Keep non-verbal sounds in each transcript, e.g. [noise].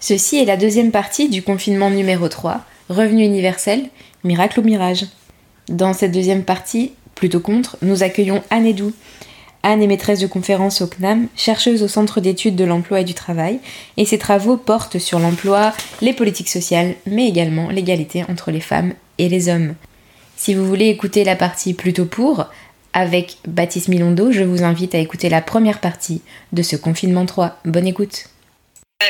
Ceci est la deuxième partie du confinement numéro 3, Revenu universel, miracle ou mirage. Dans cette deuxième partie, plutôt contre, nous accueillons Anne Edou. Anne est maîtresse de conférence au CNAM, chercheuse au Centre d'études de l'emploi et du travail, et ses travaux portent sur l'emploi, les politiques sociales, mais également l'égalité entre les femmes et les hommes. Si vous voulez écouter la partie plutôt pour, avec Baptiste Milondo, je vous invite à écouter la première partie de ce confinement 3. Bonne écoute. Euh,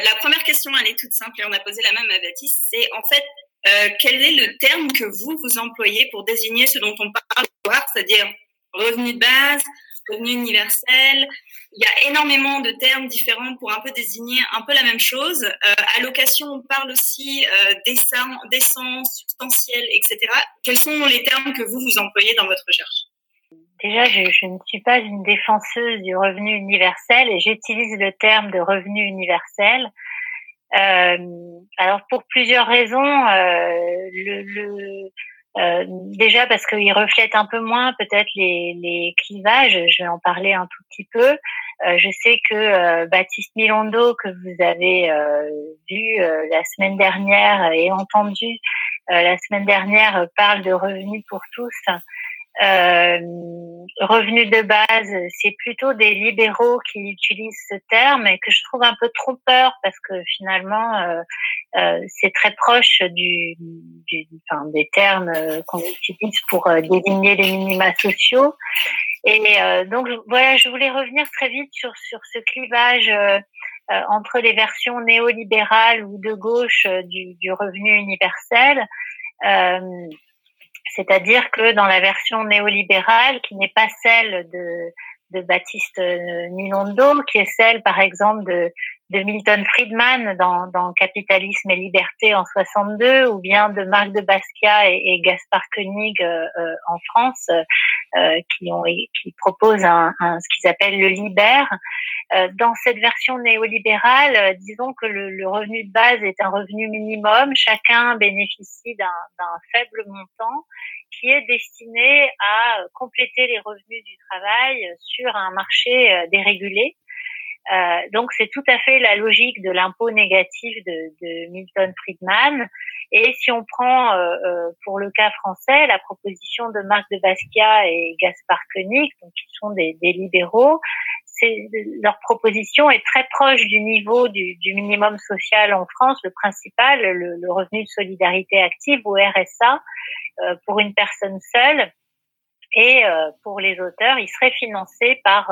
question, elle est toute simple et on a posé la même à Baptiste, c'est en fait, euh, quel est le terme que vous, vous employez pour désigner ce dont on parle, c'est-à-dire revenu de base, revenu universel? Il y a énormément de termes différents pour un peu désigner un peu la même chose. Euh, allocation, on parle aussi euh, d'essence, substantiel, etc. Quels sont les termes que vous, vous employez dans votre recherche? Déjà, je, je, ne suis pas une défenseuse du revenu universel et j'utilise le terme de revenu universel. Euh, alors pour plusieurs raisons, euh, le, le euh, déjà parce qu'il reflète un peu moins peut-être les, les, clivages, je vais en parler un tout petit peu. Euh, je sais que euh, Baptiste Milondo, que vous avez vu la semaine dernière et entendu la semaine dernière, parle de revenus pour tous. Euh, revenus de base, c'est plutôt des libéraux qui utilisent ce terme et que je trouve un peu trompeur parce que finalement euh, euh, c'est très proche du, du enfin, des termes qu'on utilise pour désigner les minima sociaux. Et donc voilà, je voulais revenir très vite sur sur ce clivage entre les versions néolibérales ou de gauche du, du revenu universel. Euh, c'est-à-dire que dans la version néolibérale, qui n'est pas celle de, de Baptiste Nilondo, qui est celle, par exemple, de, de Milton Friedman dans, Capitalisme et Liberté en 62, ou bien de Marc de Basquiat et, Gaspard Koenig euh, euh en France, euh, qui, ont, qui proposent un, un, ce qu'ils appellent le libère. Euh, dans cette version néolibérale, euh, disons que le, le, revenu de base est un revenu minimum. Chacun bénéficie d'un faible montant qui est destiné à compléter les revenus du travail sur un marché dérégulé. Euh, donc c'est tout à fait la logique de l'impôt négatif de, de, Milton Friedman. Et si on prend euh, euh, pour le cas français la proposition de Marc de Basquiat et Gaspard Koenig, donc qui sont des, des libéraux, leur proposition est très proche du niveau du, du, minimum social en France, le principal, le, le, revenu de solidarité active ou RSA euh, pour une personne seule. Et euh, pour les auteurs, il serait financé par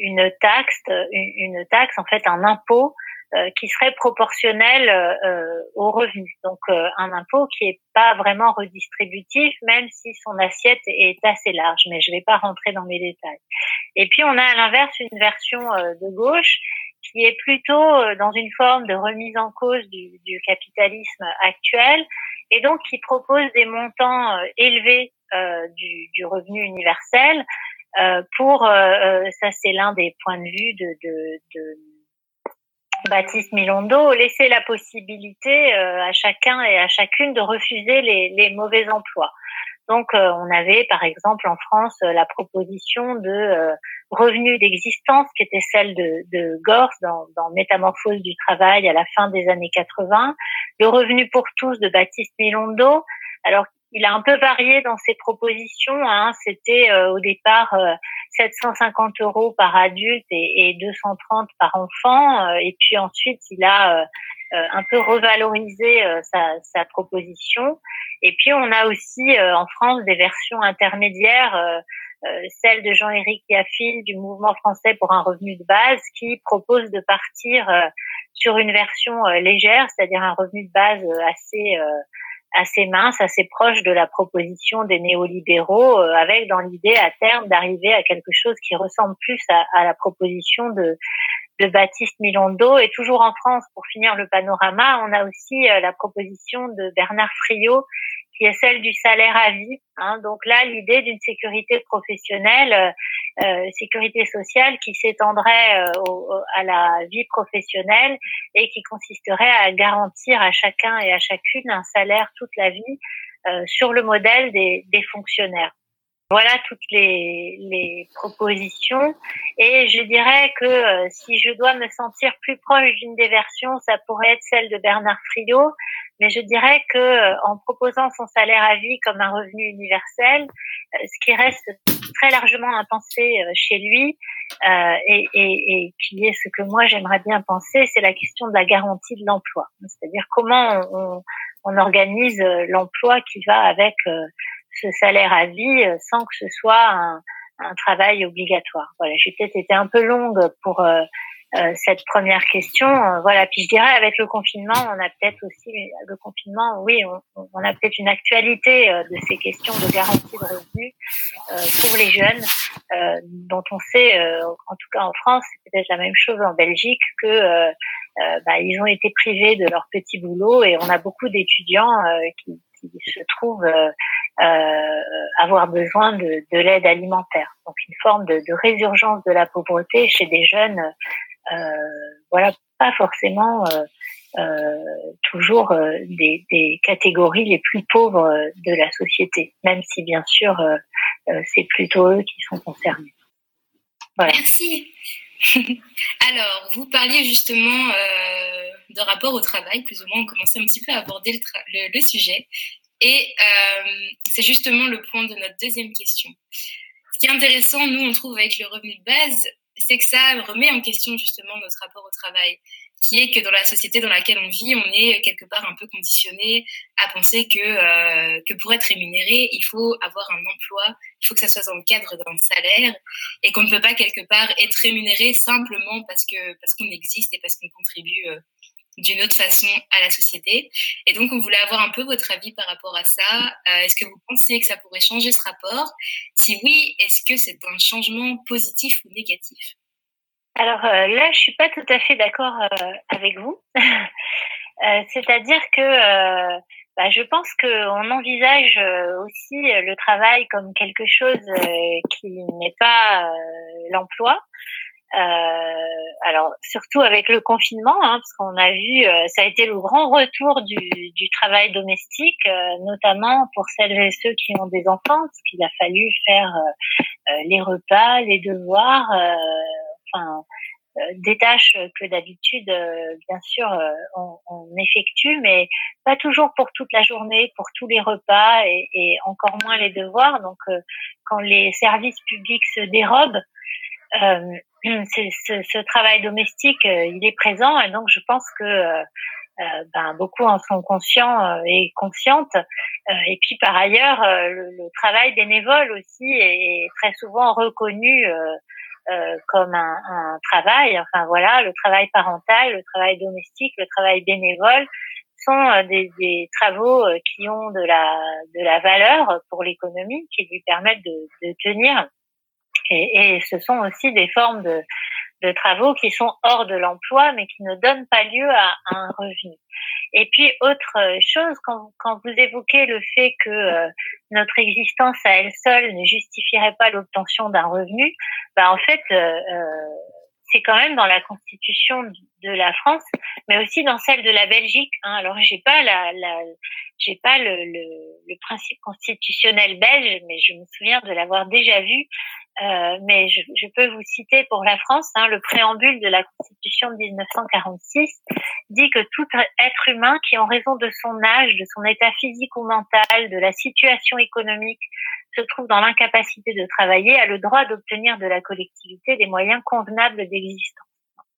une taxe, une, taxe en fait un impôt euh, qui serait proportionnel euh, aux revenus. Donc euh, un impôt qui est pas vraiment redistributif, même si son assiette est assez large. Mais je vais pas rentrer dans les détails. Et puis on a à l'inverse une version de gauche qui est plutôt dans une forme de remise en cause du, du capitalisme actuel et donc qui propose des montants élevés du, du, revenu universel euh, pour euh, euh, ça c'est l'un des points de vue de, de, de Baptiste Milondo, laisser la possibilité à chacun et à chacune de refuser les, les mauvais emplois. Donc, on avait par exemple en France la proposition de revenus d'existence qui était celle de, de Gors dans, dans, Métamorphose du travail à la fin des années 80, le revenu pour tous de Baptiste Milondo, alors il a un peu varié dans ses propositions. Hein. C'était euh, au départ 750 euh, euros par adulte et, et 230 par enfant. Euh, et puis ensuite, il a un peu revalorisé sa, sa, proposition. Et puis, on a aussi en France des versions intermédiaires. celle de Jean-Éric Yaffil du Mouvement français pour un revenu de base qui propose de partir sur une version légère, c'est-à-dire un revenu de base assez assez mince, assez proche de la proposition des néolibéraux, euh, avec dans l'idée à terme d'arriver à quelque chose qui ressemble plus à, à la proposition de, de Baptiste Milondo. Et toujours en France, pour finir le panorama, on a aussi euh, la proposition de Bernard Friot qui est celle du salaire à vie. Hein. Donc là, l'idée d'une sécurité professionnelle, euh, euh sécurité sociale qui s'étendrait euh, à la vie professionnelle et qui consisterait à garantir à chacun et à chacune un salaire toute la vie euh, sur le modèle des, des fonctionnaires. voilà toutes les, les, propositions. Et je dirais que euh, si je dois me sentir plus proche d'une des versions, ça pourrait être celle de Bernard Friot. Mais je dirais que euh, en proposant son salaire à vie comme un revenu universel, euh, ce qui reste très largement à penser chez lui et, et, et, qui est ce que moi j'aimerais bien penser, c'est la question de la garantie de l'emploi. C'est-à-dire comment on, on organise l'emploi qui va avec ce salaire à vie euh, sans que ce soit un, un travail obligatoire. Voilà, j'ai peut-être été un peu longue pour euh, euh, cette première question. voilà, puis je dirais avec le confinement, on a peut-être aussi le confinement, oui, on, on a peut-être une actualité de ces questions de garantie de revenus pour les jeunes, dont on sait, en tout cas en France, c'est peut-être la même chose en Belgique, que bah, ils ont été privés de leur petit boulot et on a beaucoup d'étudiants qui, qui se trouvent euh, avoir besoin de, de l'aide alimentaire. Donc une forme de, de, résurgence de la pauvreté chez des jeunes, euh, voilà, pas forcément euh, euh toujours euh, des, catégories les plus pauvres de la société, même si bien sûr c'est plutôt eux qui sont concernés. Merci. [laughs] Alors, vous parliez justement euh, de rapport au travail, plus ou moins, on commençait un petit peu à aborder le, sujet. Et euh, c'est justement le point de notre deuxième question. Ce qui est intéressant, nous, on trouve avec le revenu de base, c'est que ça remet en question justement notre rapport au travail, qui est que dans la société dans laquelle on vit, on est quelque part un peu conditionné à penser que, euh, que pour être rémunéré, il faut avoir un emploi, il faut que ça soit dans le cadre d'un salaire, et qu'on ne peut pas quelque part être rémunéré simplement parce parce qu'on existe et parce qu'on contribue euh, d'une autre façon à la société. Et donc, on voulait avoir un peu votre avis par rapport à ça. Euh, est-ce que vous pensez que ça pourrait changer ce rapport? Si oui, est-ce que c'est un changement positif ou négatif? Alors euh, là, je suis pas tout à fait d'accord euh, avec vous. [laughs] C'est-à-dire que bah, je pense qu'on envisage aussi le travail comme quelque chose qui n'est pas l'emploi. Euh, alors surtout avec le confinement, hein, parce qu'on a vu, euh, ça a été le grand retour du, du travail domestique, euh, notamment pour celles et ceux qui ont des enfants, parce qu'il a fallu faire les repas, les devoirs, enfin des tâches que d'habitude, bien sûr, on, on, effectue, mais pas toujours pour toute la journée, pour tous les repas et, et encore moins les devoirs. Donc, quand les services publics se dérobent, euh, [clears throat] ce, ce, travail domestique, euh, il est présent et donc je pense que euh, ben, beaucoup en sont conscients et conscientes. et puis par ailleurs, le, le, travail bénévole aussi est très souvent reconnu comme un, un, travail. Enfin voilà, le travail parental, le travail domestique, le travail bénévole sont des, des, travaux qui ont de la, de la valeur pour l'économie, qui lui permettent de, de tenir et, et, ce sont aussi des formes de, de, travaux qui sont hors de l'emploi, mais qui ne donnent pas lieu à, un revenu. Et puis, autre chose, quand, quand vous évoquez le fait que euh, notre existence à elle seule ne justifierait pas l'obtention d'un revenu, bah en fait, euh, euh c'est quand même dans la constitution de la France, mais aussi dans celle de la Belgique. Hein. Alors j'ai pas la, la j'ai pas le, le, le, principe constitutionnel belge, mais je me souviens de l'avoir déjà vu. Euh, mais je, je, peux vous citer pour la France, hein, le préambule de la Constitution de 1946 dit que tout être humain qui, en raison de son âge, de son état physique ou mental, de la situation économique, se trouve dans l'incapacité de travailler a le droit d'obtenir de la collectivité des moyens convenables d'existence.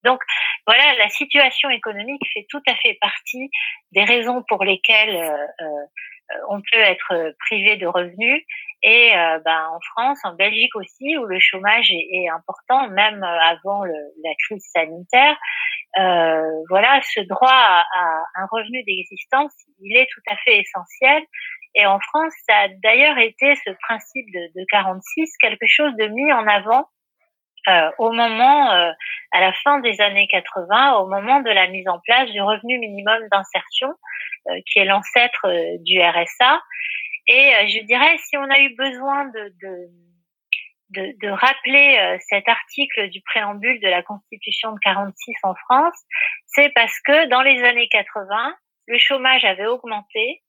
Donc voilà, la situation économique fait tout à fait partie des raisons pour lesquelles euh, euh, on peut être privé de revenus. Et euh, ben, en France, en Belgique aussi, où le chômage est, est important, même avant le, la crise sanitaire, euh, voilà, ce droit à, à un revenu d'existence, il est tout à fait essentiel. Et en France, ça a d'ailleurs été ce principe de, de 46 quelque chose de mis en avant euh, au moment, euh, à la fin des années 80, au moment de la mise en place du revenu minimum d'insertion, euh, qui est l'ancêtre euh, du RSA. Et euh, je dirais, si on a eu besoin de, de de, de, rappeler cet article du préambule de la Constitution de 46 en France, c'est parce que dans les années 80, le chômage avait augmenté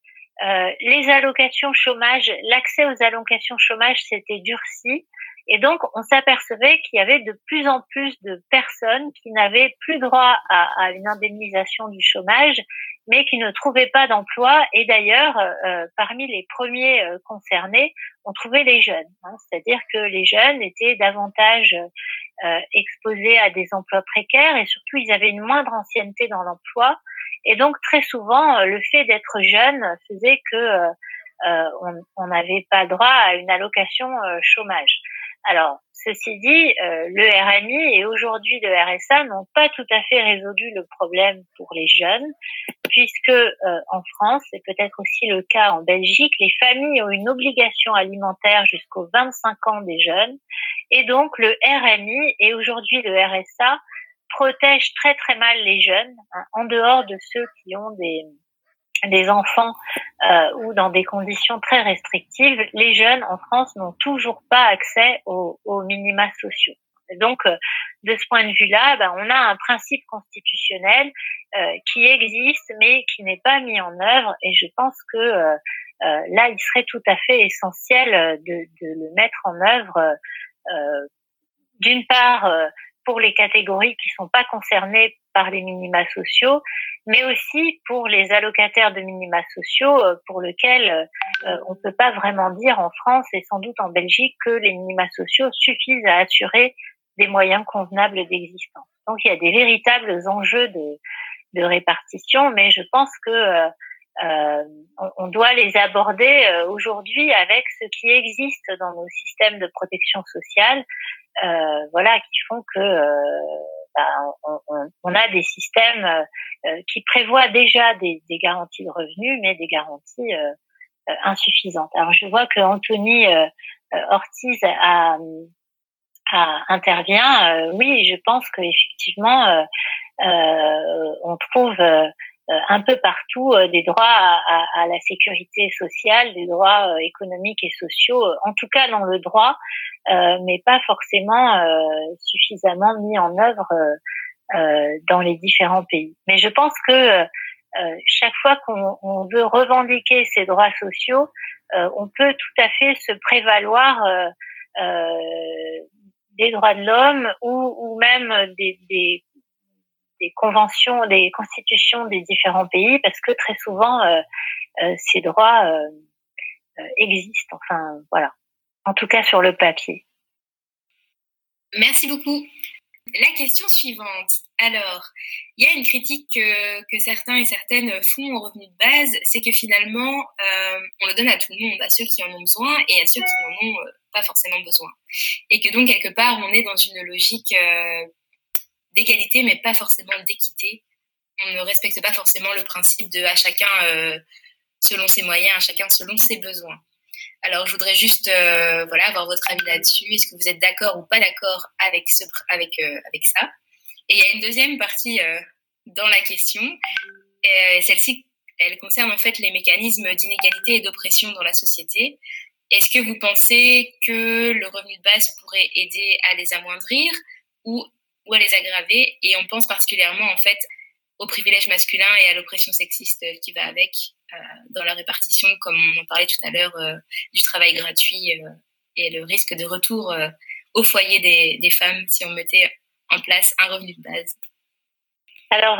les allocations chômage, l'accès aux allocations chômage s'était durci et donc, on s'apercevait qu'il y avait de plus en plus de personnes qui n'avaient plus droit à, une indemnisation du chômage, mais qui ne trouvaient pas d'emploi. Et d'ailleurs, euh, parmi les premiers euh, concernés, on trouvait les jeunes. Hein. C'est-à-dire que les jeunes étaient davantage euh, exposés à des emplois précaires et surtout, ils avaient une moindre ancienneté dans l'emploi. Et donc, très souvent, le fait d'être jeune faisait que on n'avait pas droit à une allocation chômage. Alors, ceci dit, euh, le RMI et aujourd'hui le RSA n'ont pas tout à fait résolu le problème pour les jeunes, puisque euh, en France, et peut-être aussi le cas en Belgique, les familles ont une obligation alimentaire jusqu'aux 25 ans des jeunes, et donc le RMI et aujourd'hui le RSA protègent très très mal les jeunes, hein, en dehors de ceux qui ont des des enfants euh, ou dans des conditions très restrictives, les jeunes en France n'ont toujours pas accès aux, aux minima sociaux. donc, euh, de ce point de vue-là, ben, on a un principe constitutionnel euh, qui existe mais qui n'est pas mis en œuvre. Et je pense que euh, euh, là, il serait tout à fait essentiel de, de le mettre en œuvre. D'une part, pour les catégories qui sont pas concernées par les minima sociaux, mais aussi pour les allocataires de minima sociaux euh, pour lesquels euh, on ne peut pas vraiment dire en France et sans doute en Belgique que les minima sociaux suffisent à assurer des moyens convenables d'existence. Donc il y a des véritables enjeux de, de répartition, mais je pense que euh, euh on, doit les aborder aujourd'hui avec ce qui existe dans nos systèmes de protection sociale, euh, voilà, qui font que ben, on, on, a des systèmes euh, qui prévoient déjà des, garanties de revenus, mais des garanties euh, euh, insuffisantes. Alors je vois que Anthony Ortiz a, a intervient. oui, je pense qu'effectivement, on trouve un peu partout des droits à, à, la sécurité sociale, des droits économiques et sociaux, en tout cas dans le droit, euh, mais pas forcément euh, suffisamment mis en œuvre euh, dans les différents pays. Mais je pense que chaque fois qu'on veut revendiquer ces droits sociaux, on peut tout à fait se prévaloir des droits de l'homme ou, ou, même des, des, des, conventions, des constitutions des différents pays, parce que très souvent ces droits existent. Enfin, voilà en tout cas sur le papier. Merci beaucoup. La question suivante. Alors, il y a une critique que, certains et certaines font au revenu de base, c'est que finalement, euh, on le donne à tout le monde, à ceux qui en ont besoin et à ceux qui n'en ont euh, pas forcément besoin. Et que donc, quelque part, on est dans une logique euh, d'égalité, mais pas forcément d'équité. On ne respecte pas forcément le principe de à chacun selon ses moyens, à chacun selon ses besoins. Alors, je voudrais juste euh, voilà, avoir votre avis là-dessus. Est-ce que vous êtes d'accord ou pas d'accord avec, euh, avec ça? Et il y a une deuxième partie euh, dans la question. Celle-ci, elle concerne en fait les mécanismes d'inégalité et d'oppression dans la société. Est-ce que vous pensez que le revenu de base pourrait aider à les amoindrir ou, ou à les aggraver Et on pense particulièrement en fait au privilège masculin et à l'oppression sexiste qui va avec. Euh, dans la répartition, comme on en parlait tout à l'heure, euh, du travail gratuit euh, et le risque de retour au foyer des, des, femmes si on mettait en place un revenu de base alors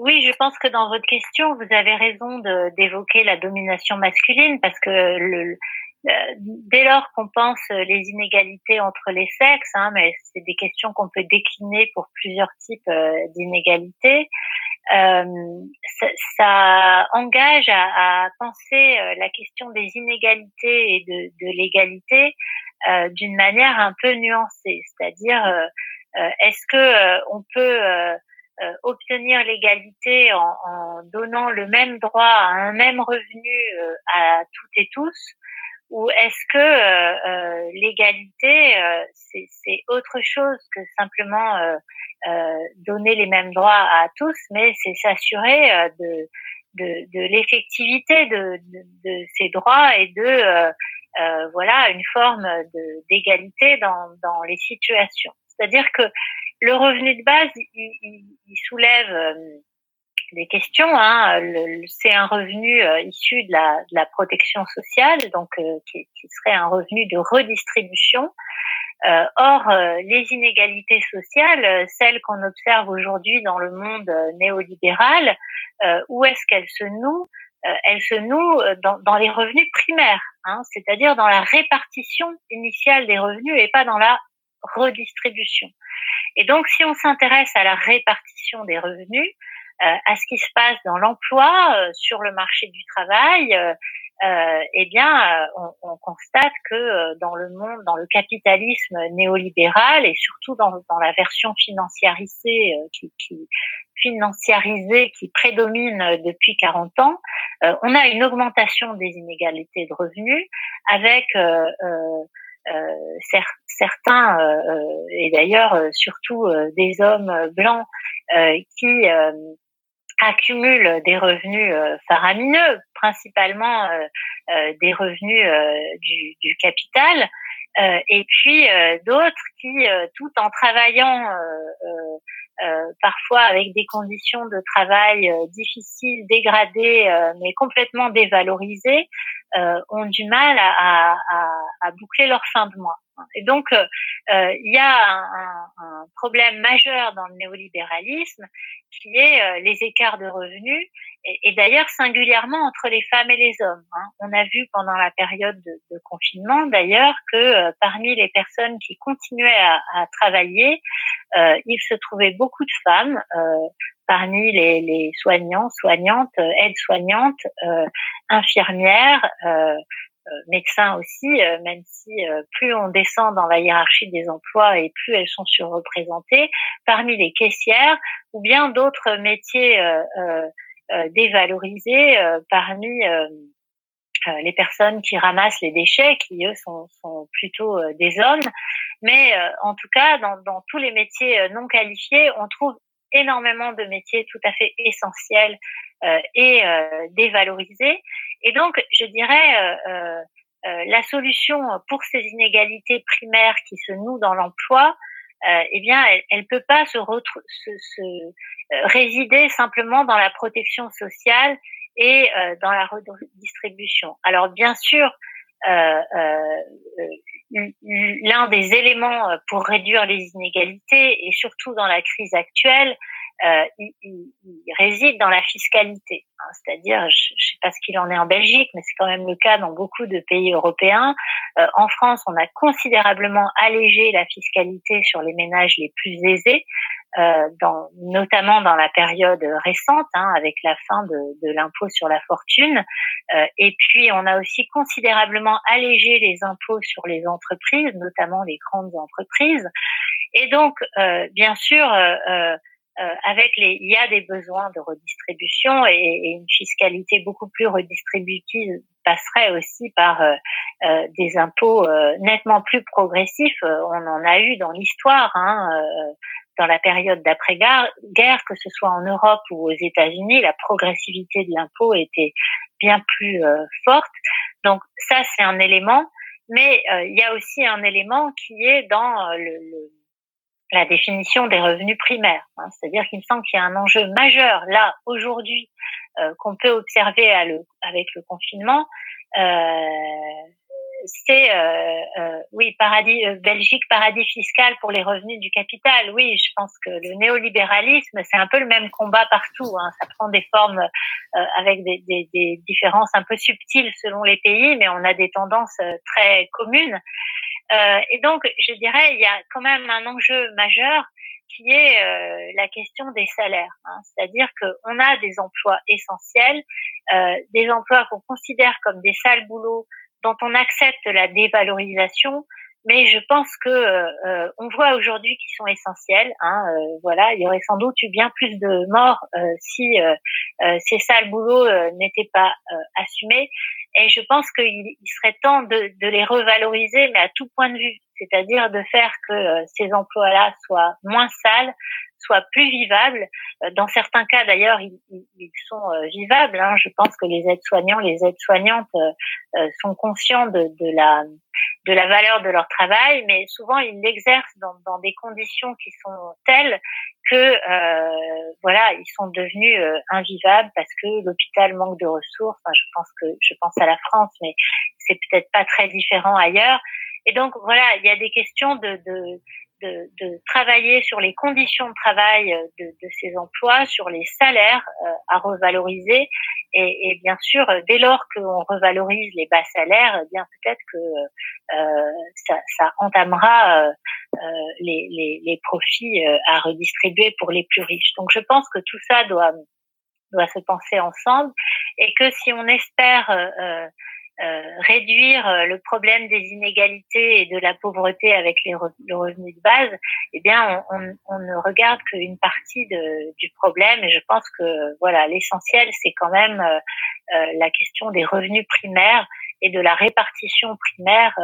oui, je pense que dans votre question, vous avez raison d'évoquer la domination masculine parce que le, dès lors qu'on pense les inégalités entre les sexes, hein, mais c'est des questions qu'on peut décliner pour plusieurs types d'inégalités, euh, ça, engage à, penser euh, la question des inégalités et de, l'égalité euh, d'une manière un peu nuancée, c'est-à-dire euh, est-ce que on peut obtenir l'égalité en, en, donnant le même droit à un même revenu à toutes et tous ou est-ce que l'égalité c'est autre chose que simplement euh, donner les mêmes droits à tous, mais c'est s'assurer euh, de, de, de l'effectivité de, de, de, ces droits et de euh, euh voilà une forme d'égalité dans, dans les situations. C'est-à-dire que le revenu de base, il, il, soulève des questions. Hein. C'est un revenu issu de la, de la, protection sociale, donc qui, qui, serait un revenu de redistribution. or, les inégalités sociales, celles qu'on observe aujourd'hui dans le monde néolibéral, où est-ce qu'elles se nouent? Euh, elle se noue euh, dans, dans les revenus primaires, hein, c'est-à-dire dans la répartition initiale des revenus et pas dans la redistribution. Et donc, si on s'intéresse à la répartition des revenus, euh, à ce qui se passe dans l'emploi, sur le marché du travail, euh, eh bien, on, on, constate que dans le monde, dans le capitalisme néolibéral et surtout dans, dans la version financiarisée qui, qui, financiarisée qui prédomine depuis 40 ans, euh, on a une augmentation des inégalités de revenus avec euh, euh, certains, et d'ailleurs surtout des hommes blancs qui accumulent des revenus faramineux, principalement des revenus du, capital, et puis d'autres qui, tout en travaillant euh, parfois avec des conditions de travail euh, difficiles, dégradées, euh, mais complètement dévalorisées, ont du mal à, à, à, boucler leur fin de mois. Et donc, il y a un, un, problème majeur dans le néolibéralisme qui est les écarts de revenus et, d'ailleurs singulièrement entre les femmes et les hommes. Hein. On a vu pendant la période de, de confinement d'ailleurs que euh, parmi les personnes qui continuaient à, à travailler, euh, il se trouvait beaucoup de femmes. Euh, parmi les, les, soignants, soignantes, euh, aides-soignantes, euh, infirmières, médecins aussi, même si plus on descend dans la hiérarchie des emplois et plus elles sont surreprésentées, parmi les caissières ou bien d'autres métiers euh, dévalorisés euh, parmi euh, les personnes qui ramassent les déchets, qui eux sont, sont plutôt des hommes. Mais en tout cas, dans, dans, tous les métiers non qualifiés, on trouve énormément de métiers tout à fait essentiels et dévalorisés. Et donc, je dirais, la solution pour ces inégalités primaires qui se nouent dans l'emploi, euh, eh bien, elle, ne peut pas se, se, se euh, résider simplement dans la protection sociale et euh, dans la redistribution. Alors, bien sûr, euh, l'un des éléments pour réduire les inégalités et surtout dans la crise actuelle, euh, il, réside dans la fiscalité. Hein, C'est-à-dire, je ne sais pas ce qu'il en est en Belgique, mais c'est quand même le cas dans beaucoup de pays européens. Euh, en France, on a considérablement allégé la fiscalité sur les ménages les plus aisés, euh, dans, notamment dans la période récente, hein, avec la fin de, de l'impôt sur la fortune. Euh, et puis, on a aussi considérablement allégé les impôts sur les entreprises, notamment les grandes entreprises. Et donc, euh, bien sûr, euh, euh, avec les, il y a des besoins de redistribution et, et une fiscalité beaucoup plus redistributive passerait aussi par euh, euh des impôts euh, nettement plus progressifs. On en a eu dans l'histoire, hein, dans la période d'après-guerre, que ce soit en Europe ou aux États-Unis, la progressivité de l'impôt était bien plus forte. Donc ça, c'est un élément. Mais il y a aussi un élément qui est dans le la définition des revenus primaires. Hein. C'est-à-dire qu'il me semble qu'il y a un enjeu majeur là aujourd'hui euh, qu'on peut observer avec le confinement. Euh, c'est euh, euh oui paradis Belgique paradis fiscal pour les revenus du capital. Oui, je pense que le néolibéralisme c'est un peu le même combat partout. Hein. Ça prend des formes avec des, des, des, différences un peu subtiles selon les pays, mais on a des tendances très communes. Euh, et donc, je dirais, il y a quand même un enjeu majeur qui est euh, la question des salaires. Hein. C'est-à-dire qu'on a des emplois essentiels, euh, des emplois qu'on considère comme des sales boulots dont on accepte la dévalorisation, mais je pense que euh, on voit aujourd'hui qu'ils sont essentiels. Hein, euh, voilà, il y aurait sans doute eu bien plus de morts euh, si ces sales boulots n'étaient pas assumés. Et je pense qu'il serait temps de, de, les revaloriser, mais à tout point de vue, c'est-à-dire de faire que ces emplois-là soient moins sales, soient plus vivables. Dans certains cas, d'ailleurs, ils, ils, sont vivables. Hein. Je pense que les aides-soignants, les aides-soignantes sont conscients de, de, la de la valeur de leur travail, mais souvent ils l'exercent dans, dans des conditions qui sont telles que euh, voilà, ils sont devenus euh, invivables parce que l'hôpital manque de ressources. Enfin, je pense que je pense à la France, mais c'est peut-être pas très différent ailleurs. Et donc voilà, il y a des questions de, de de, de, travailler sur les conditions de travail euh, de, de ces emplois, sur les salaires euh, à revaloriser. Et, et, bien sûr, euh, dès lors qu'on revalorise les bas salaires, eh bien peut-être que euh, ça, ça, entamera euh, les, les, les, profits à redistribuer pour les plus riches. Donc je pense que tout ça doit doit se penser ensemble et que si on espère euh, réduire euh, le problème des inégalités et de la pauvreté avec les le revenu de base, eh bien, on, on, on ne regarde qu'une partie de, du problème. Et je pense que voilà, l'essentiel, c'est quand même euh, la question des revenus primaires et de la répartition primaire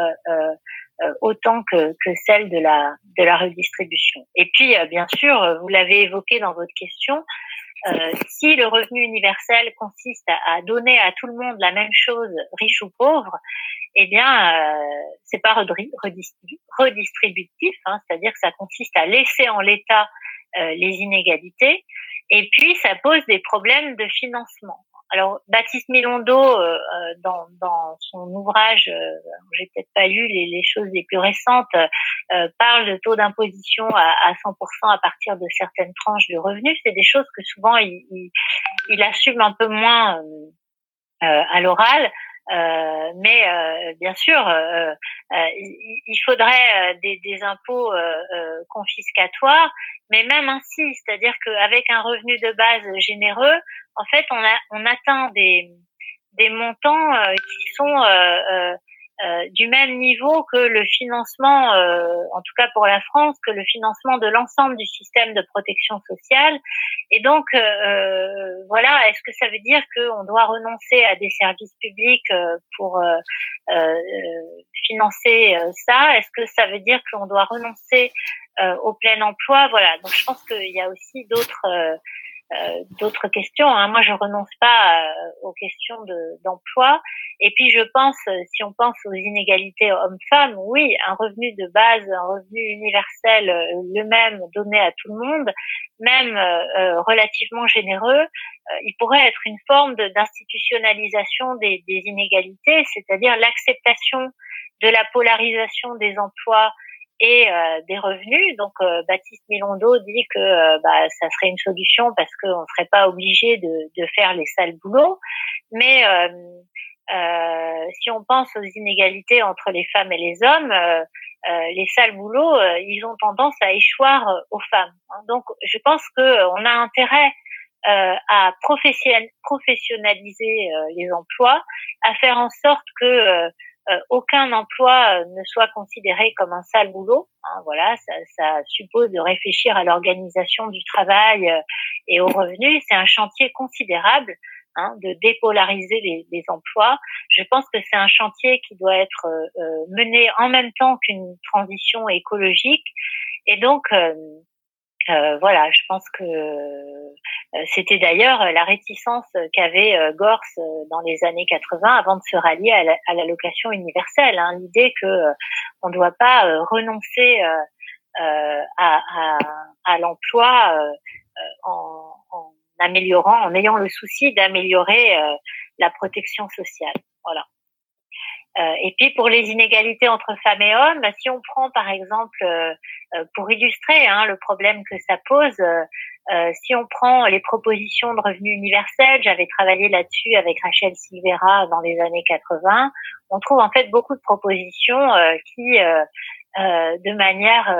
autant que, que celle de la de la redistribution. Et puis, bien sûr, vous l'avez évoqué dans votre question, euh, si le revenu universel consiste à, donner à tout le monde la même chose, riche ou pauvre, eh bien, euh, c'est pas redistributif, hein, c'est-à-dire que ça consiste à laisser en l'état euh, les inégalités, et puis ça pose des problèmes de financement. Alors Baptiste Milondo, euh, euh, dans, son ouvrage, euh, j'ai peut-être pas lu les, choses les plus récentes, euh, parle de taux d'imposition à, à 100% à partir de certaines tranches de revenus. C'est des choses que souvent il, assume un peu moins à l'oral. Euh, mais euh, bien sûr, euh, il, faudrait des, des impôts confiscatoires, mais même ainsi, c'est-à-dire qu'avec un revenu de base généreux, en fait, on, a, on atteint des, des montants qui sont euh, du même niveau que le financement, euh, en tout cas pour la France, que le financement de l'ensemble du système de protection sociale. Et donc, euh, voilà, est-ce que ça veut dire qu'on doit renoncer à des services publics pour financer ça? Est-ce que ça veut dire qu'on doit renoncer au plein emploi? Voilà, donc je pense qu'il y a aussi d'autres euh, d'autres questions. Hein. Moi, je renonce pas euh, aux questions d'emploi. et puis, je pense, euh, si on pense aux inégalités hommes-femmes, oui, un revenu de base, un revenu universel, le même donné à tout le monde, même relativement généreux, il pourrait être une forme d'institutionnalisation des, des inégalités, c'est-à-dire l'acceptation de la polarisation des emplois et euh, des revenus. Donc euh, Baptiste Milondo dit que euh, bah, ça serait une solution parce qu'on ne serait pas obligé de, de, faire les sales boulots. Mais si on pense aux inégalités entre les femmes et les hommes, les sales boulots, ils ont tendance à échoir aux femmes. Hein. Donc je pense qu'on a intérêt à professionnaliser les emplois, à faire en sorte que euh, aucun emploi euh, ne soit considéré comme un sale boulot. Hein, voilà, ça, ça, suppose de réfléchir à l'organisation du travail euh, et aux revenus. C'est un chantier considérable hein, de dépolariser les, les, emplois. Je pense que c'est un chantier qui doit être mené en même temps qu'une transition écologique. Et donc, euh, voilà, je pense que euh, c'était d'ailleurs la réticence qu'avait euh, Gors dans les années 80 avant de se rallier à l'allocation universelle. Hein, L'idée que on ne doit pas renoncer à l'emploi en, en, améliorant, en ayant le souci d'améliorer la protection sociale. Voilà. Euh, et puis pour les inégalités entre femmes et hommes, si on prend par exemple, euh, euh, pour illustrer hein, le problème que ça pose, si on prend les propositions de revenus universels, j'avais travaillé là-dessus avec Rachel Silvera dans les années 80, on trouve en fait beaucoup de propositions qui, de manière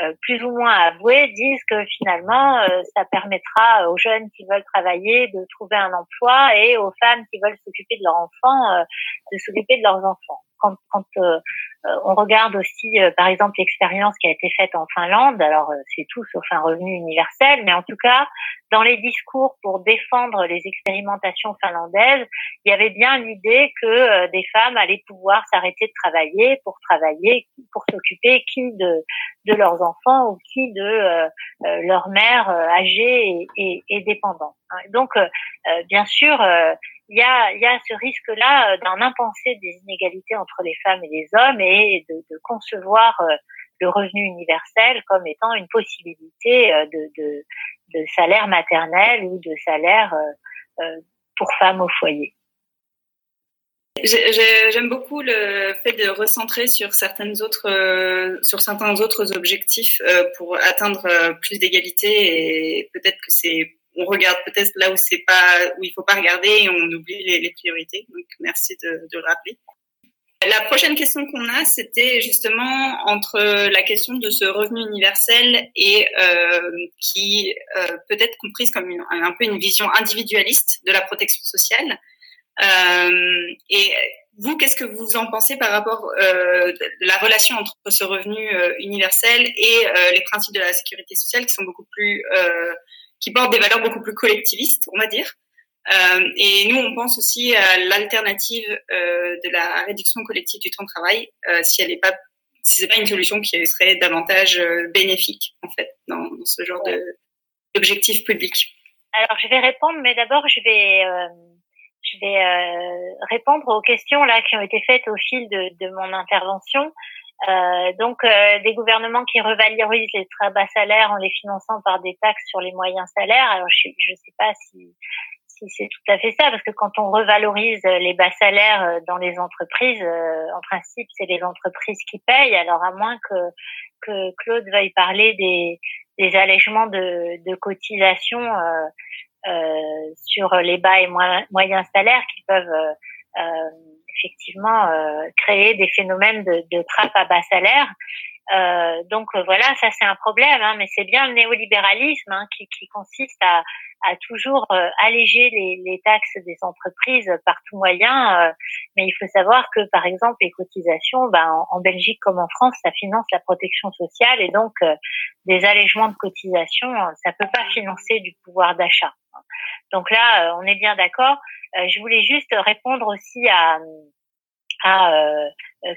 euh, plus ou moins avoués disent que finalement, euh, ça permettra aux jeunes qui veulent travailler de trouver un emploi et aux femmes qui veulent s'occuper de leurs enfants euh, de s'occuper de leurs enfants. quand, quand euh, on regarde aussi, euh, par exemple, l'expérience qui a été faite en Finlande. Alors, euh, c'est tout sauf un revenu universel, mais en tout cas, dans les discours pour défendre les expérimentations finlandaises, il y avait bien l'idée que des femmes allaient pouvoir s'arrêter de travailler pour travailler, pour s'occuper qui de, de leurs enfants ou qui de leur mère âgée et, et, dépendante. Donc, bien sûr, il y a, il y a ce risque-là euh, d'un impensé des inégalités entre les femmes et les hommes et de, de concevoir euh, le revenu universel comme étant une possibilité euh, de, salaire maternel ou de salaire pour femmes au foyer. J'aime beaucoup le fait de recentrer sur certains autres objectifs pour atteindre plus d'égalité et peut-être que c'est on regarde peut-être là où c'est pas où il faut pas regarder et on oublie les, priorités. Merci de, le rappeler. La prochaine question qu'on a, c'était justement entre la question de ce revenu universel et euh, qui euh, peut être comprise comme un peu une vision individualiste de la protection sociale. Euh, et vous, qu'est-ce que vous en pensez par rapport euh, de la relation entre ce revenu euh, universel et euh, les principes de la sécurité sociale qui sont beaucoup plus qui portent des valeurs beaucoup plus collectivistes, on va dire? Euh, et nous, on pense aussi à l'alternative euh, de la réduction collective du temps de travail, euh, si elle n'est pas, si c'est pas une solution qui serait davantage bénéfique en fait dans, ce genre d'objectif public. Alors, je vais répondre, mais d'abord, je vais je vais répondre aux questions là qui ont été faites au fil de, mon intervention. Donc des gouvernements qui revalorisent les très bas salaires en les finançant par des taxes sur les moyens salaires. Alors je ne sais pas si, si c'est tout à fait ça, parce que quand on revalorise les bas salaires euh, dans les entreprises, en principe c'est les entreprises qui payent. Alors à moins que, que Claude veuille parler des, des allègements de, de cotisations sur les bas et moyens salaires qui peuvent effectivement euh, créer des phénomènes de, de trappe à bas salaire. Euh, donc euh, voilà, ça c'est un problème, hein, mais c'est bien le néolibéralisme hein, qui, qui, consiste à, à toujours euh, alléger les, les, taxes des entreprises par tout moyen. mais il faut savoir que par exemple les cotisations, ben, en, en, Belgique comme en France, ça finance la protection sociale et donc des allégements de cotisations, ça peut pas financer du pouvoir d'achat. Donc là, on est bien d'accord. je voulais juste répondre aussi à à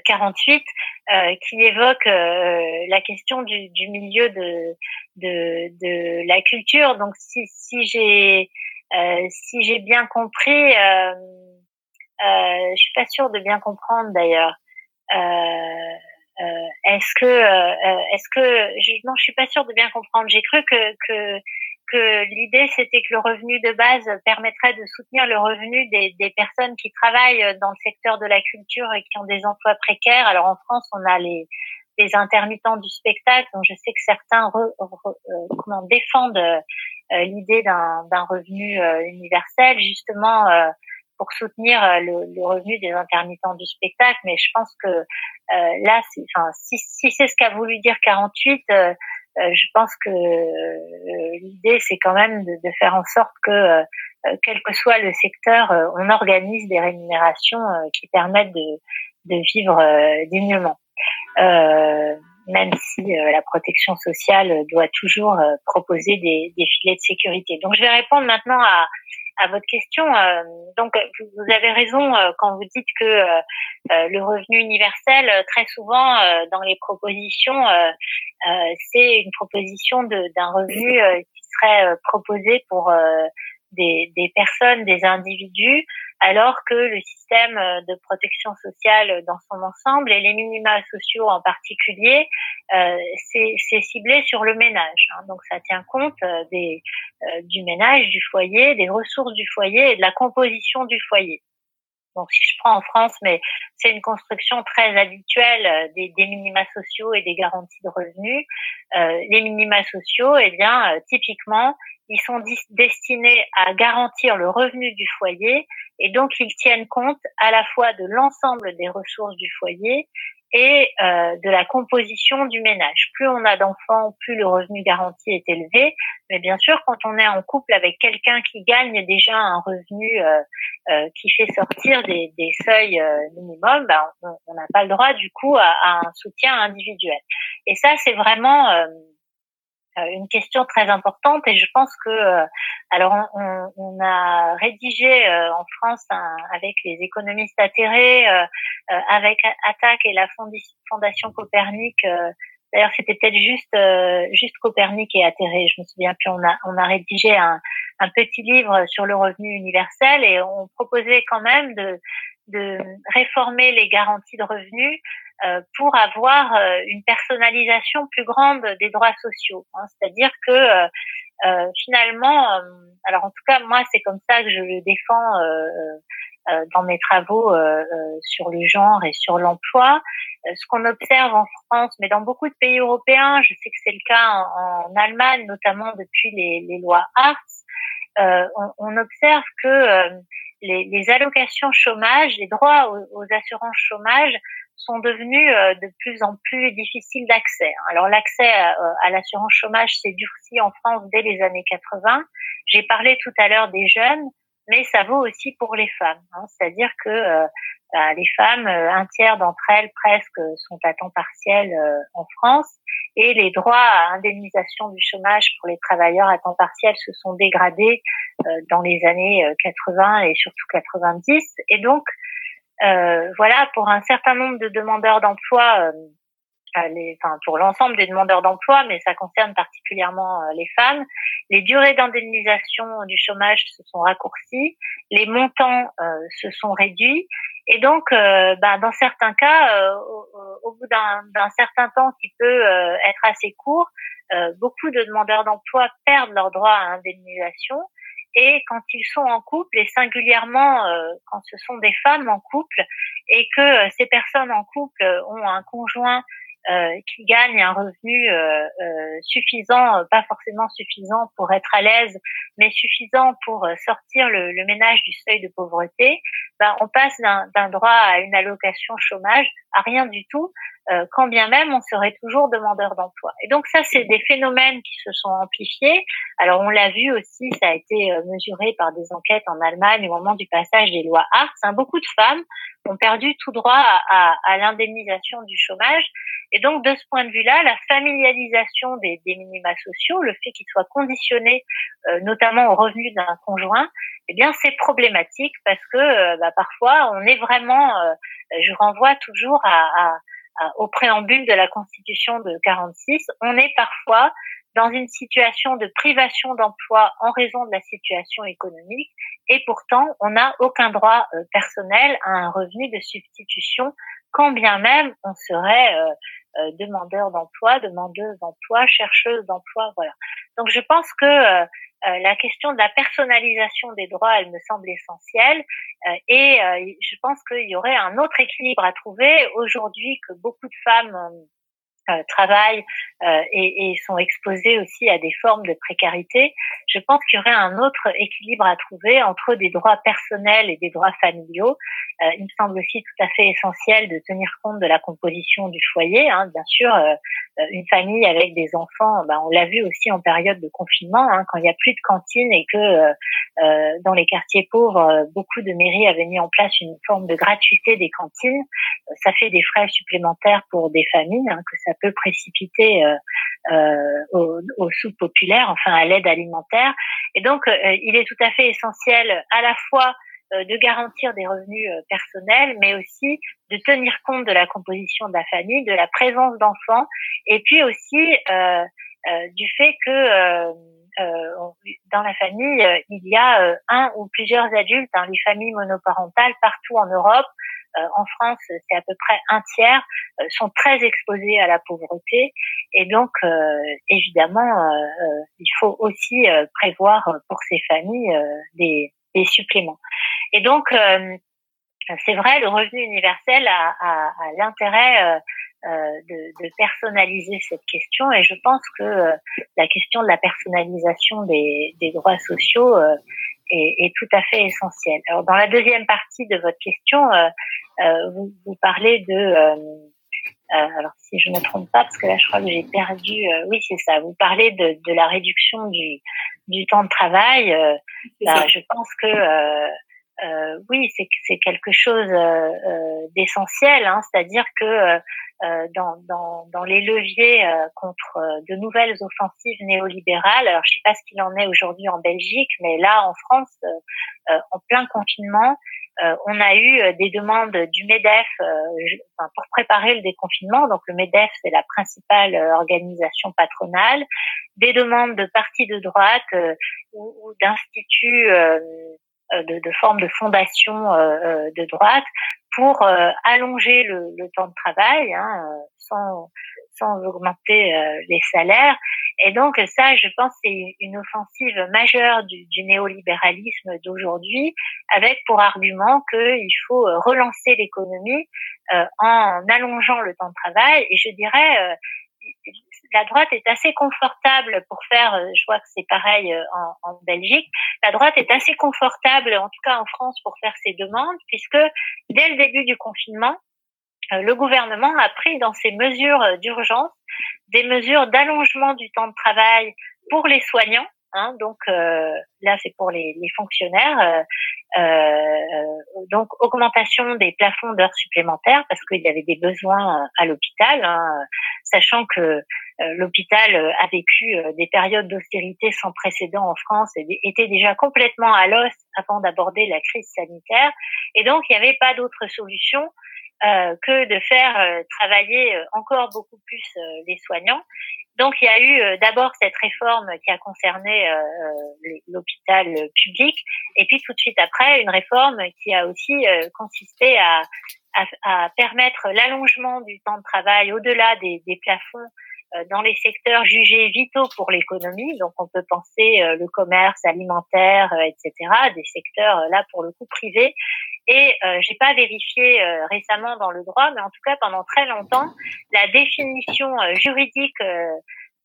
48 euh, euh, qui évoque euh, la question du, du milieu de, de, de, la culture. Donc si, si j'ai si j'ai bien compris, euh, je suis pas sûre de bien comprendre d'ailleurs. est-ce que est-ce que je, non, je suis pas sûre de bien comprendre. J'ai cru que que que l'idée c'était que le revenu de base permettrait de soutenir le revenu des, des, personnes qui travaillent dans le secteur de la culture et qui ont des emplois précaires. Alors en France, on a les, les intermittents du spectacle, dont je sais que certains euh, comment, défendent euh, l'idée d'un revenu euh, universel, justement pour soutenir le, le, revenu des intermittents du spectacle. Mais je pense que là, enfin, si, si c'est ce qu'a voulu dire 48, euh, je pense que euh, l'idée, c'est quand même de, de, faire en sorte que, euh, quel que soit le secteur, on organise des rémunérations qui permettent de, de vivre dignement. même si la protection sociale doit toujours proposer des, des, filets de sécurité. Donc, je vais répondre maintenant à, à votre question, euh, donc vous avez raison euh, quand vous dites que euh, le revenu universel, très souvent dans les propositions, c'est une proposition d'un revenu qui serait proposé pour des, des, personnes, des individus, alors que le système de protection sociale dans son ensemble et les minima sociaux en particulier, euh, c'est ciblé sur le ménage. Hein. donc ça tient compte euh, euh, du ménage, du foyer, des ressources du foyer et de la composition du foyer. Donc si je prends en France, mais c'est une construction très habituelle euh, des, des, minima sociaux et des garanties de revenus. Euh, les minima sociaux, eh bien, typiquement, ils sont destinés à garantir le revenu du foyer et donc ils tiennent compte à la fois de l'ensemble des ressources du foyer et euh, de la composition du ménage. Plus on a d'enfants, plus le revenu garanti est élevé. Mais bien sûr, quand on est en couple avec quelqu'un qui gagne déjà un revenu euh, euh, qui fait sortir des, des seuils euh, minimums, ben, on n'a pas le droit du coup à, à, un soutien individuel. Et ça, c'est vraiment euh, une question très importante et je pense que euh, alors on, on, a rédigé euh, en France avec les économistes atterrés avec Attac et la Fondation Copernic d'ailleurs c'était peut-être juste juste Copernic et atterré je me souviens plus on a on a rédigé un, un petit livre sur le revenu universel et on proposait quand même de de réformer les garanties de revenus euh, pour avoir euh, une personnalisation plus grande des droits sociaux. Hein. C'est-à-dire que euh, finalement, alors en tout cas moi c'est comme ça que je le défends dans mes travaux sur le genre et sur l'emploi. ce qu'on observe en France, mais dans beaucoup de pays européens, je sais que c'est le cas en, Allemagne, notamment depuis les, les lois Hartz, on, on, observe que les, les, allocations chômage, les droits aux, aux assurances chômage sont devenus euh, de plus en plus difficiles d'accès. Alors l'accès euh, à, l'assurance chômage s'est durci en France dès les années 80. J'ai parlé tout à l'heure des jeunes, mais ça vaut aussi pour les femmes. Hein. C'est-à-dire que euh, bah, les femmes, un tiers d'entre elles presque sont à temps partiel en France, et les droits à indemnisation du chômage pour les travailleurs à temps partiel se sont dégradés dans les années 80 et surtout 90. Et donc euh, voilà, pour un certain nombre de demandeurs d'emploi, euh, les, enfin pour l'ensemble des demandeurs d'emploi, mais ça concerne particulièrement euh, les femmes, les durées d'indemnisation du chômage se sont raccourcies, les montants se sont réduits, et donc, ben, dans certains cas, au, au, bout d'un certain temps qui peut être assez court, beaucoup de demandeurs d'emploi perdent leur droit à indemnisation. Et quand ils sont en couple et singulièrement euh, quand ce sont des femmes en couple et que euh, ces personnes en couple ont un conjoint euh, qui gagne un revenu euh, euh, suffisant, pas forcément suffisant pour être à l'aise, mais suffisant pour sortir le, le, ménage du seuil de pauvreté, ben, on passe d'un droit à une allocation chômage à rien du tout, quand bien même on serait toujours demandeur d'emploi. Et donc ça, c'est des phénomènes qui se sont amplifiés. Alors on l'a vu aussi, ça a été mesuré par des enquêtes en Allemagne au moment du passage des lois Hartz. Hein, beaucoup de femmes ont perdu tout droit à, à, à l'indemnisation du chômage et donc, de ce point de vue-là, la familialisation des, des, minima sociaux, le fait qu'ils soient conditionnés euh, notamment au revenu d'un conjoint, eh bien, c'est problématique parce que euh, bah, parfois, on est vraiment, euh, je renvoie toujours à, à, au préambule de la Constitution de 46, on est parfois dans une situation de privation d'emploi en raison de la situation économique et pourtant on n'a aucun droit personnel à un revenu de substitution quand bien même on serait euh, demandeurs d'emploi, demandeuses d'emploi, chercheuses d'emploi, voilà. Donc je pense que euh, euh, la question de la personnalisation des droits, elle me semble essentielle. et je pense qu'il y aurait un autre équilibre à trouver aujourd'hui que beaucoup de femmes euh, travaillent euh, et, et, sont exposés aussi à des formes de précarité, je pense qu'il y aurait un autre équilibre à trouver entre des droits personnels et des droits familiaux. Euh, il me semble aussi tout à fait essentiel de tenir compte de la composition du foyer. Hein. Bien sûr, euh, une famille avec des enfants, ben, on l'a vu aussi en période de confinement, hein, quand il n'y a plus de cantine et que euh, dans les quartiers pauvres, beaucoup de mairies avaient mis en place une forme de gratuité des cantines. ça fait des frais supplémentaires pour des familles, hein, que ça ça peut précipiter euh, euh, aux, aux soupes populaires, enfin à l'aide alimentaire. Et donc, euh, il est tout à fait essentiel à la fois de garantir des revenus personnels, mais aussi de tenir compte de la composition de la famille, de la présence d'enfants, et puis aussi du fait que dans la famille, il y a un ou plusieurs adultes. Hein, les familles monoparentales partout en Europe en France, c'est à peu près un tiers, euh, sont très exposés à la pauvreté. Et donc, euh, évidemment, il faut aussi prévoir pour ces familles des, des suppléments. Et donc, c'est vrai, le revenu universel a, a, a l'intérêt euh, de, de, personnaliser cette question et je pense que la question de la personnalisation des, des droits sociaux est, tout à fait essentiel. Alors dans la deuxième partie de votre question, euh, euh, vous, vous, parlez de alors si je ne me trompe pas, parce que là je crois que j'ai perdu. oui, c'est ça. Vous parlez de, de la réduction du, du temps de travail. Bah, je pense que euh, oui, c'est quelque chose d'essentiel, hein, c'est-à-dire que euh, dans, dans, dans, les leviers euh, contre euh, de nouvelles offensives néolibérales. Alors, je sais pas ce qu'il en est aujourd'hui en Belgique, mais là, en France, en plein confinement, on a eu des demandes du MEDEF pour préparer le déconfinement. Donc, le MEDEF, c'est la principale organisation patronale. Des demandes de partis de droite ou d'instituts de, de formes de fondations de droite pour euh, allonger le, le, temps de travail hein, euh, sans, sans augmenter euh, les salaires. Et donc ça, je pense, c'est une offensive majeure du, du néolibéralisme d'aujourd'hui, avec pour argument qu'il faut relancer l'économie en allongeant le temps de travail. Et je dirais, la droite est assez confortable pour faire, euh, je vois que c'est pareil euh, en, Belgique, la droite est assez confortable, en tout cas en France, pour faire ses demandes, puisque dès le début du confinement, euh, le gouvernement a pris dans ses mesures d'urgence des mesures d'allongement du temps de travail pour les soignants, Hein, donc là, c'est pour les, les fonctionnaires. Euh, donc augmentation des plafonds d'heures supplémentaires parce qu'il y avait des besoins à l'hôpital, hein, sachant que euh, l'hôpital euh, a vécu euh, des périodes d'austérité sans précédent en France et était déjà complètement à l'os avant d'aborder la crise sanitaire. Et donc, il n'y avait pas d'autre solution que de faire travailler encore beaucoup plus les soignants. Donc il y a eu d'abord cette réforme qui a concerné l'hôpital public, et puis tout de suite après une réforme qui a aussi consisté à, permettre l'allongement du temps de travail au-delà des, plafonds euh, dans les secteurs jugés vitaux pour l'économie. Donc, on peut penser euh, le commerce alimentaire, euh, etc., des secteurs là pour le coup privés. Et euh, j'ai pas vérifié récemment dans le droit, mais en tout cas pendant très longtemps, la définition juridique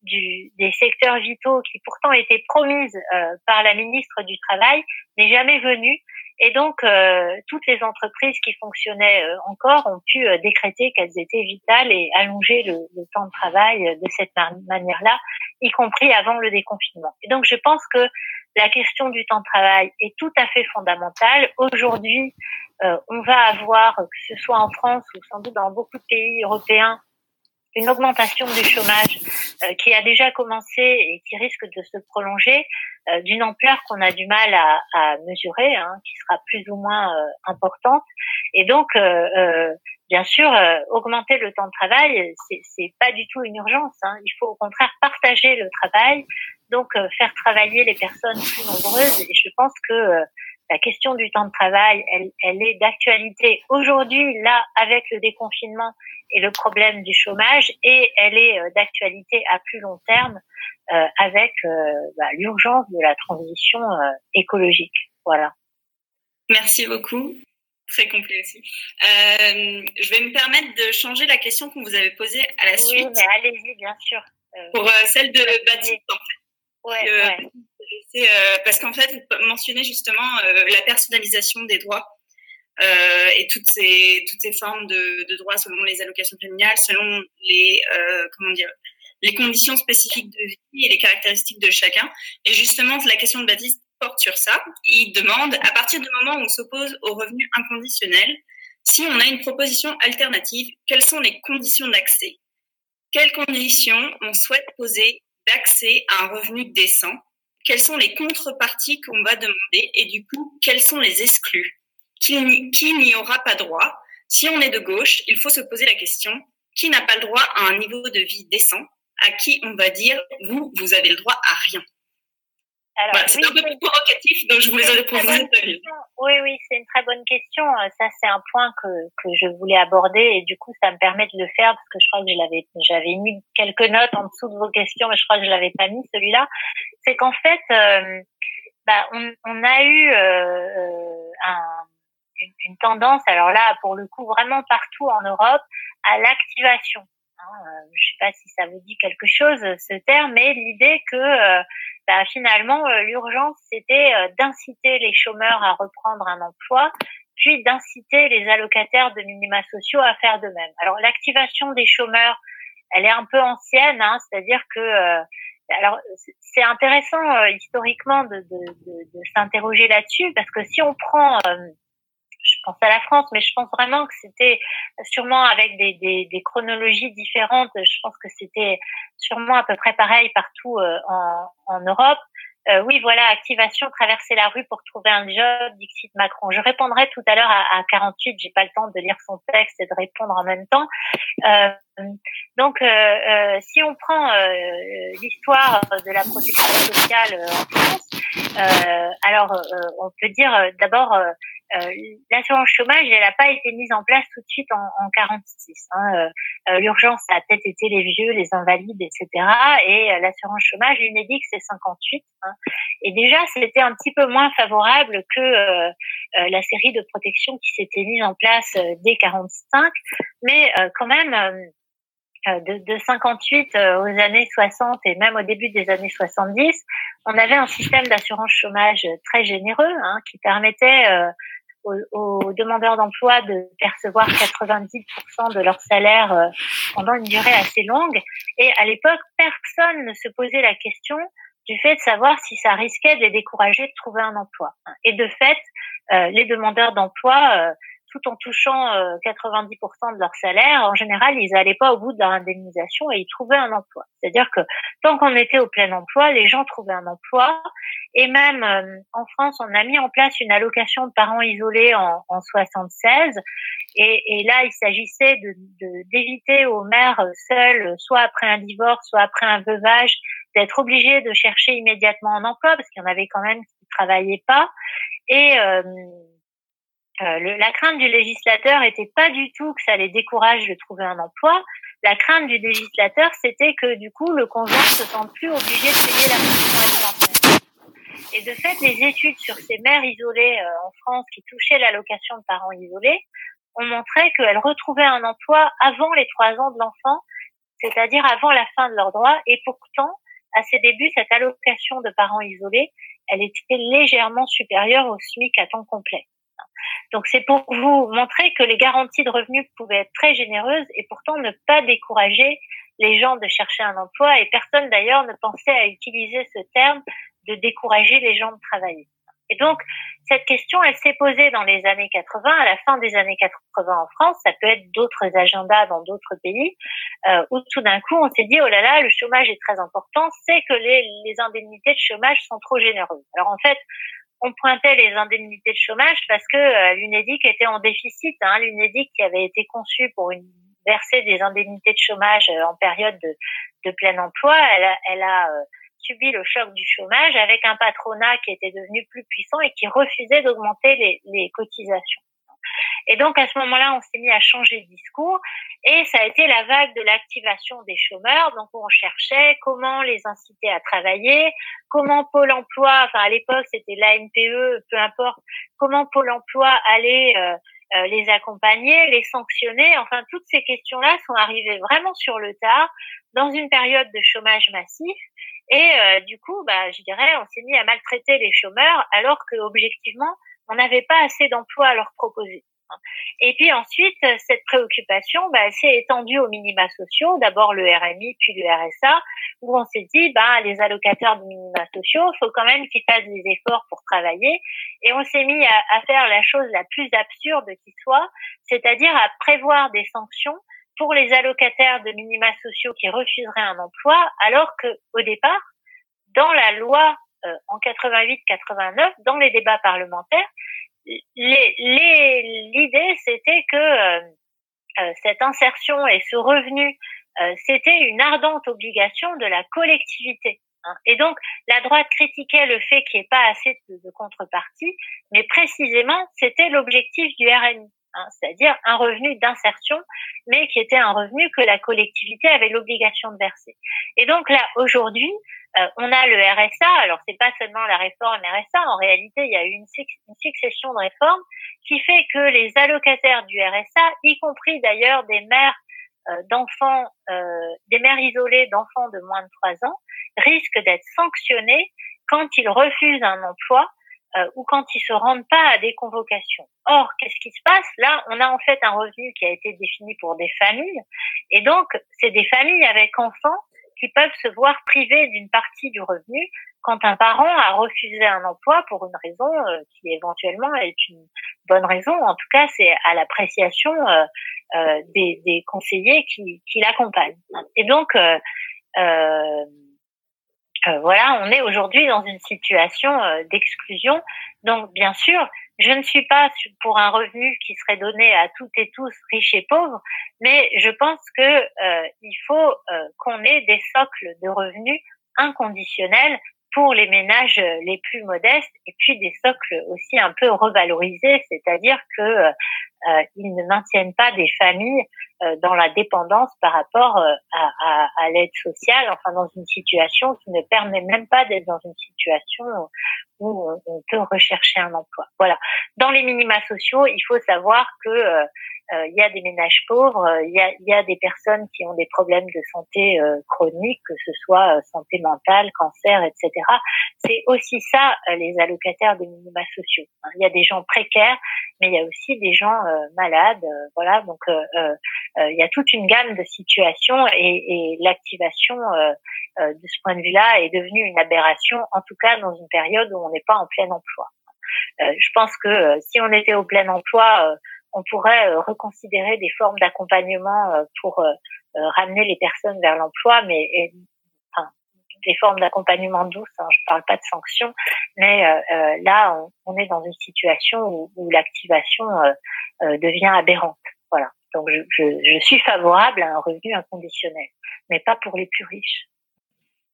des secteurs vitaux qui pourtant était promise par la ministre du Travail n'est jamais venue. Et donc, euh, toutes les entreprises qui fonctionnaient euh, encore ont pu euh, décréter qu'elles étaient vitales et allonger le, le temps de travail de cette manière-là, y compris avant le déconfinement. Et donc, je pense que la question du temps de travail est tout à fait fondamentale. Aujourd'hui, on va avoir, que ce soit en France ou sans doute dans beaucoup de pays européens, une augmentation du chômage euh, qui a déjà commencé et qui risque de se prolonger euh, d'une ampleur qu'on a du mal à, mesurer, hein, qui sera plus ou moins euh, importante. Et donc, bien sûr, augmenter le temps de travail, c'est pas du tout une urgence. Hein. Il faut au contraire partager le travail, donc faire travailler les personnes plus nombreuses. Et je pense que la question du temps de travail, elle, elle est d'actualité aujourd'hui, là, avec le déconfinement et le problème du chômage, et elle est euh, d'actualité à plus long terme euh, avec euh, bah, l'urgence de la transition écologique. Voilà. Merci beaucoup. Très complet aussi. je vais me permettre de changer la question qu'on vous avait posée à la suite. Oui, mais allez-y, bien sûr. pour celle de Baptiste, en fait. Ouais, ouais. Euh, parce qu'en fait, vous mentionnez justement euh, la personnalisation des droits euh, et toutes ces toutes ces formes de, de, droits selon les allocations familiales, selon les comment dire les conditions spécifiques de vie et les caractéristiques de chacun. Et justement, la question de Baptiste porte sur ça. Il demande, à partir du moment où on s'oppose au revenu inconditionnel, si on a une proposition alternative, quelles sont les conditions d'accès? Quelles conditions on souhaite poser d'accès à un revenu décent quelles sont les contreparties qu'on va demander et du coup, quels sont les exclus? Qui n'y aura pas droit? Si on est de gauche, il faut se poser la question, qui n'a pas le droit à un niveau de vie décent? À qui on va dire, vous, vous avez le droit à rien? C'est un peu plus provocatif, donc je voulais poser Oui, oui, c'est une très bonne question. Euh, ça, c'est un point que, que je voulais aborder et du coup, ça me permet de le faire parce que je crois que j'avais mis quelques notes en dessous de vos questions, mais je crois que je l'avais pas mis celui-là. C'est qu'en fait, euh, bah, on, on, a eu euh, un, une, une, tendance, alors là, pour le coup, vraiment partout en Europe, à l'activation. Hein, je sais pas si ça vous dit quelque chose ce terme, mais l'idée que bah, finalement, l'urgence, c'était d'inciter les chômeurs à reprendre un emploi, puis d'inciter les allocataires de minima sociaux à faire de même. Alors, l'activation des chômeurs, elle est un peu ancienne, hein, c'est-à-dire que alors c'est intéressant euh, historiquement de, de, de, de s'interroger là-dessus parce que si on prend, euh, je pense à la France, mais je pense vraiment que c'était sûrement avec des, des, des, chronologies différentes. Je pense que c'était sûrement à peu près pareil partout euh, en, en Europe. Euh, oui, voilà, activation, traverser la rue pour trouver un job, Dixit Macron. Je répondrai tout à l'heure à, à 48, j'ai pas le temps de lire son texte et de répondre en même temps. Euh, donc, euh, euh si on prend euh, l'histoire de la protection sociale en France, alors on peut dire d'abord euh, l'assurance chômage, elle n'a pas été mise en place tout de suite en, en 46. Hein. Euh, euh, l'urgence a peut-être été les vieux, les invalides, etc. Et l'assurance chômage, l'UNEDIC, c'est 58. Hein. Et déjà, c'était un petit peu moins favorable que la série de protection qui s'était mise en place dès 45. Mais quand même, de, de, 58 aux années 60 et même au début des années 70, on avait un système d'assurance chômage très généreux hein, qui permettait aux, demandeurs d'emploi de percevoir 90% de leur salaire euh, pendant une durée assez longue. Et à l'époque, personne ne se posait la question du fait de savoir si ça risquait de les décourager de trouver un emploi. Et de fait, euh, les demandeurs d'emploi euh, tout en touchant 90% euh, de leur salaire, en général, ils n'allaient pas au bout de leur indemnisation et ils trouvaient un emploi. C'est-à-dire que tant qu'on était au plein emploi, les gens trouvaient un emploi. Et même euh, en France, on a mis en place une allocation de parents isolés en, en 76. Et, et, là, il s'agissait de, d'éviter aux mères seules, soit après un divorce, soit après un veuvage, d'être obligées de chercher immédiatement un emploi parce qu'il y en avait quand même qui ne travaillaient pas. Et euh, euh, le, la crainte du législateur était pas du tout que ça les décourage de trouver un emploi. La crainte du législateur, c'était que du coup, le conjoint se sente plus obligé de payer la pension alimentaire. Et de fait, les études sur ces mères isolées euh, en France qui touchaient l'allocation de parents isolés ont montré qu'elles retrouvaient un emploi avant les trois ans de l'enfant, c'est-à-dire avant la fin de leurs droits. Et pourtant, à ses débuts, cette allocation de parents isolés, elle était légèrement supérieure au SMIC à temps complet. Donc c'est pour vous montrer que les garanties de revenus pouvaient être très généreuses et pourtant ne pas décourager les gens de chercher un emploi et personne d'ailleurs ne pensait à utiliser ce terme de décourager les gens de travailler. Et donc, cette question, elle s'est posée dans les années 80, à la fin des années 80 en France. Ça peut être d'autres agendas dans d'autres pays, euh, où tout d'un coup, on s'est dit, oh là là, le chômage est très important, c'est que les, les indemnités de chômage sont trop généreuses. Alors en fait, on pointait les indemnités de chômage parce que euh, l'UNEDIC était en déficit. Hein. L'UNEDIC qui avait été conçu pour verser des indemnités de chômage euh, en période de, plein emploi, elle a, euh, subi le choc du chômage avec un patronat qui était devenu plus puissant et qui refusait d'augmenter les cotisations. Et donc à ce moment-là, on s'est mis à changer de discours et ça a été la vague de l'activation des chômeurs. Donc on cherchait comment les inciter à travailler, comment Pôle Emploi, enfin à l'époque c'était l'ANPE, peu importe, comment Pôle Emploi allait euh, euh, les accompagner, les sanctionner. Enfin toutes ces questions-là sont arrivées vraiment sur le tard dans une période de chômage massif. Et euh, du coup, bah, je dirais, on s'est mis à maltraiter les chômeurs alors que objectivement, on n'avait pas assez d'emplois à leur proposer. Et puis ensuite, cette préoccupation, bah, s'est étendue aux minima sociaux, d'abord le RMI, puis le RSA, où on s'est dit, bah, les allocataires de minima sociaux, faut quand même qu'ils fassent des efforts pour travailler. Et on s'est mis à, à, faire la chose la plus absurde qui soit, c'est-à-dire à prévoir des sanctions pour les allocataires de minima sociaux qui refuseraient un emploi, alors que au départ, dans la loi euh, en 88-89 dans les débats parlementaires, l'idée c'était que euh, euh, cette insertion et ce revenu, c'était une ardente obligation de la collectivité. Hein. Et donc, la droite critiquait le fait qu'il n'y ait pas assez de, de contrepartie, mais précisément, c'était l'objectif du RNI. Hein, c'est-à-dire un revenu d'insertion, mais qui était un revenu que la collectivité avait l'obligation de verser. Et donc là, aujourd'hui, euh, on a le RSA. Alors c'est pas seulement la réforme RSA. En réalité, il y a eu une, succession de réformes qui fait que les allocataires du RSA, y compris d'ailleurs des mères d'enfants, des mères isolées d'enfants de moins de 3 ans risquent d'être sanctionnées quand ils refusent un emploi euh, ou quand ils se rendent pas à des convocations. Or, qu'est-ce qui se passe? Là, on a en fait un revenu qui a été défini pour des familles, et donc c'est des familles avec enfants qui peuvent se voir privés d'une partie du revenu quand un parent a refusé un emploi pour une raison euh, qui éventuellement est une bonne raison. En tout cas, c'est à l'appréciation euh, euh des, des, conseillers qui, qui l'accompagnent. Et donc, euh, euh, voilà, on est aujourd'hui dans une situation euh, d'exclusion. Donc, bien sûr, je ne suis pas pour un revenu qui serait donné à toutes et tous, riches et pauvres, mais je pense que euh, il faut qu'on ait des socles de revenus inconditionnels pour les ménages les plus modestes et puis des socles aussi un peu revalorisés, c'est-à-dire que euh, ils ne maintiennent pas des familles euh, dans la dépendance par rapport euh, à, l'aide sociale, enfin dans une situation qui ne permet même pas d'être dans une situation où on, peut rechercher un emploi. Voilà. Dans les minima sociaux, il faut savoir que il y a des ménages pauvres, euh, il y a, y, a, des personnes qui ont des problèmes de santé euh, chroniques, que ce soit santé mentale, cancer, etc. C'est aussi ça les allocataires des minima sociaux. Hein. Il y a des gens précaires, mais il y a aussi des gens malades. voilà, donc il y a toute une gamme de situations et, et l'activation de ce point de vue-là est devenue une aberration, en tout cas dans une période où on n'est pas en plein emploi. je pense que si on était au plein emploi, on pourrait euh, reconsidérer des formes d'accompagnement euh, pour euh, ramener les personnes vers l'emploi, mais enfin, des formes d'accompagnement douces. Hein, je parle pas de sanctions, mais là, on, est dans une situation où, l'activation devient aberrante. Voilà. Donc, je, je, je, suis favorable à un revenu inconditionnel, mais pas pour les plus riches.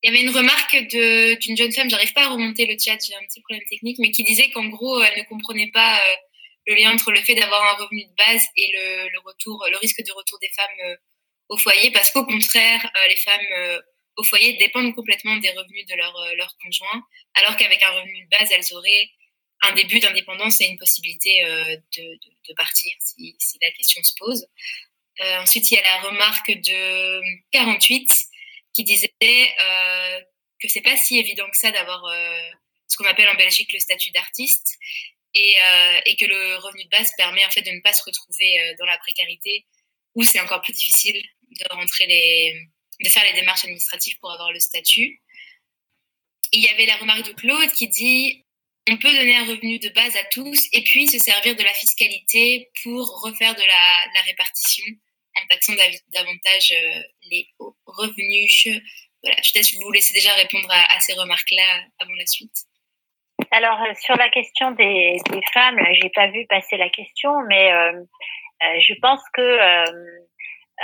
Il y avait une remarque d'une jeune femme, j'arrive pas à remonter le chat, j'ai un petit problème technique, mais qui disait qu'en gros, elle ne comprenait pas le lien entre le fait d'avoir un revenu de base et le, retour, le risque de retour des femmes euh, au foyer, parce qu'au contraire, euh, les femmes euh, au foyer dépendent complètement des revenus de leur, leur conjoint, alors qu'avec un revenu de base, elles auraient un début d'indépendance et une possibilité de, partir si, la question se pose. Ensuite, il y a la remarque de 48 qui disait euh, que c'est pas si évident que ça d'avoir ce qu'on appelle en Belgique le statut d'artiste et, euh, et, que le revenu de base permet en fait de ne pas se retrouver euh, dans la précarité où c'est encore plus difficile de rentrer les, de faire les démarches administratives pour avoir le statut. Il y avait la remarque de Claude qui dit on peut donner un revenu de base à tous et puis se servir de la fiscalité pour refaire de la, répartition en taxant davantage euh, les revenus. Voilà, je vous laisser déjà répondre à ces remarques-là avant la suite. Alors euh, sur la question des, des femmes, j'ai pas vu passer la question, mais euh, euh je pense que euh,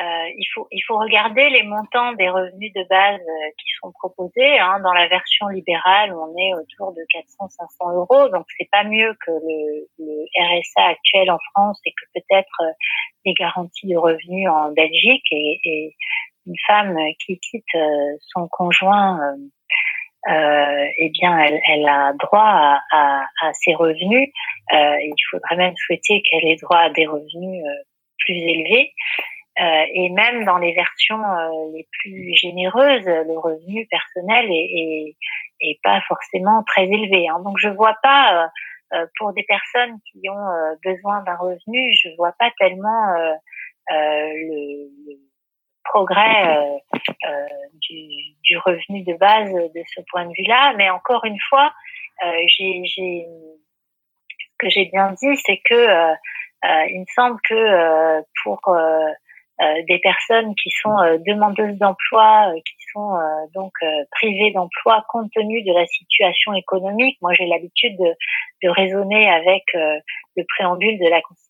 euh, il faut il faut regarder les montants des revenus de base qui sont proposés. Hein, dans la version libérale, on est autour de 400-500 euros, donc c'est pas mieux que le, le, RSA actuel en France et que peut-être les garanties de revenus en Belgique. Et, et une femme qui quitte son conjoint euh, eh bien, elle, elle, a droit à, à, à ses revenus. Euh, il faudrait même souhaiter qu'elle ait droit à des revenus euh, plus élevés. Euh, et même dans les versions euh, les plus généreuses, le revenu personnel est, est, est pas forcément très élevé. Hein. Donc, je vois pas pour des personnes qui ont besoin d'un revenu, je vois pas tellement le, le progrès euh, euh, du, du, revenu de base de ce point de vue-là. Mais encore une fois, euh, j'ai, ce que j'ai bien dit, c'est que il me semble que pour des personnes qui sont demandeuses d'emploi, qui sont donc privées d'emploi compte tenu de la situation économique. Moi, j'ai l'habitude de, de raisonner avec le préambule de la Constitution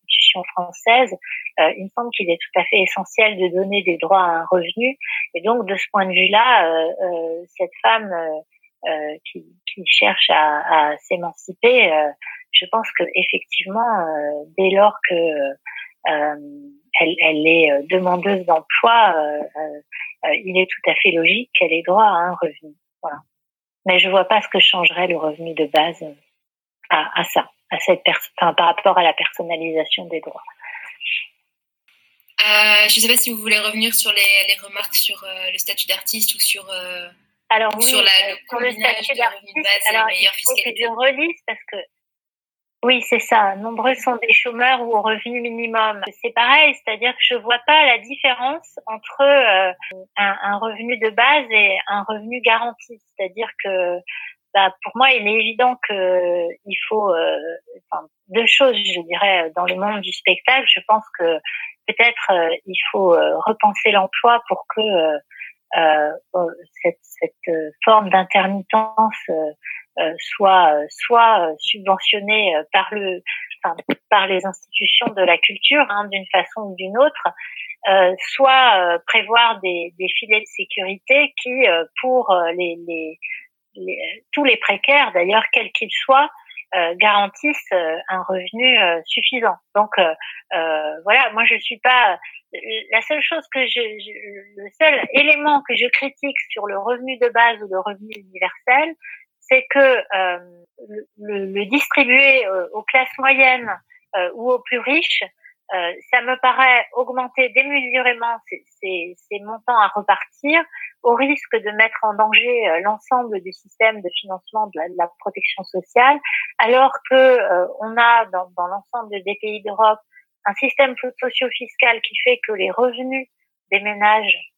française, euh, il me semble qu'il est tout à fait essentiel de donner des droits à un revenu. Et donc, de ce point de vue-là, euh, euh, cette femme qui, qui, cherche à, à s'émanciper, je pense que effectivement, dès lors que elle, elle, est demandeuse d'emploi, il est tout à fait logique qu'elle ait droit à un revenu. Voilà. Mais je vois pas ce que changerait le revenu de base à, à ça à cette enfin, par rapport à la personnalisation des droits. Euh, je ne sais pas si vous voulez revenir sur les, remarques sur le statut d'artiste ou sur, alors, oui, sur la, le, statut d'artiste. Alors, il faut que je relise parce que oui, c'est ça. Nombreux sont des chômeurs ou au revenu minimum. C'est pareil, c'est-à-dire que je vois pas la différence entre euh, un, un, revenu de base et un revenu garanti. C'est-à-dire que bah, pour moi, il est évident que il faut euh, enfin, deux choses, je dirais, dans le monde du spectacle. Je pense que peut-être euh, il faut repenser l'emploi pour que cette, cette, forme d'intermittence euh, soit soit euh, subventionné euh, par le enfin, par les institutions de la culture hein, d'une façon ou d'une autre, euh, soit prévoir des, des, filets de sécurité qui, pour les, les, tous les précaires d'ailleurs, quels qu'ils soient, garantissent un revenu suffisant. Donc voilà, moi je suis pas la seule chose que je, je, le seul élément que je critique sur le revenu de base ou le revenu universel, c'est que euh, le, le, distribuer euh, aux classes moyennes euh, ou aux plus riches, ça me paraît augmenter démesurément ces, montants à repartir, au risque de mettre en danger l'ensemble du système de financement de la, protection sociale, alors que on a dans, dans l'ensemble des pays d'Europe un système socio-fiscal qui fait que les revenus des ménages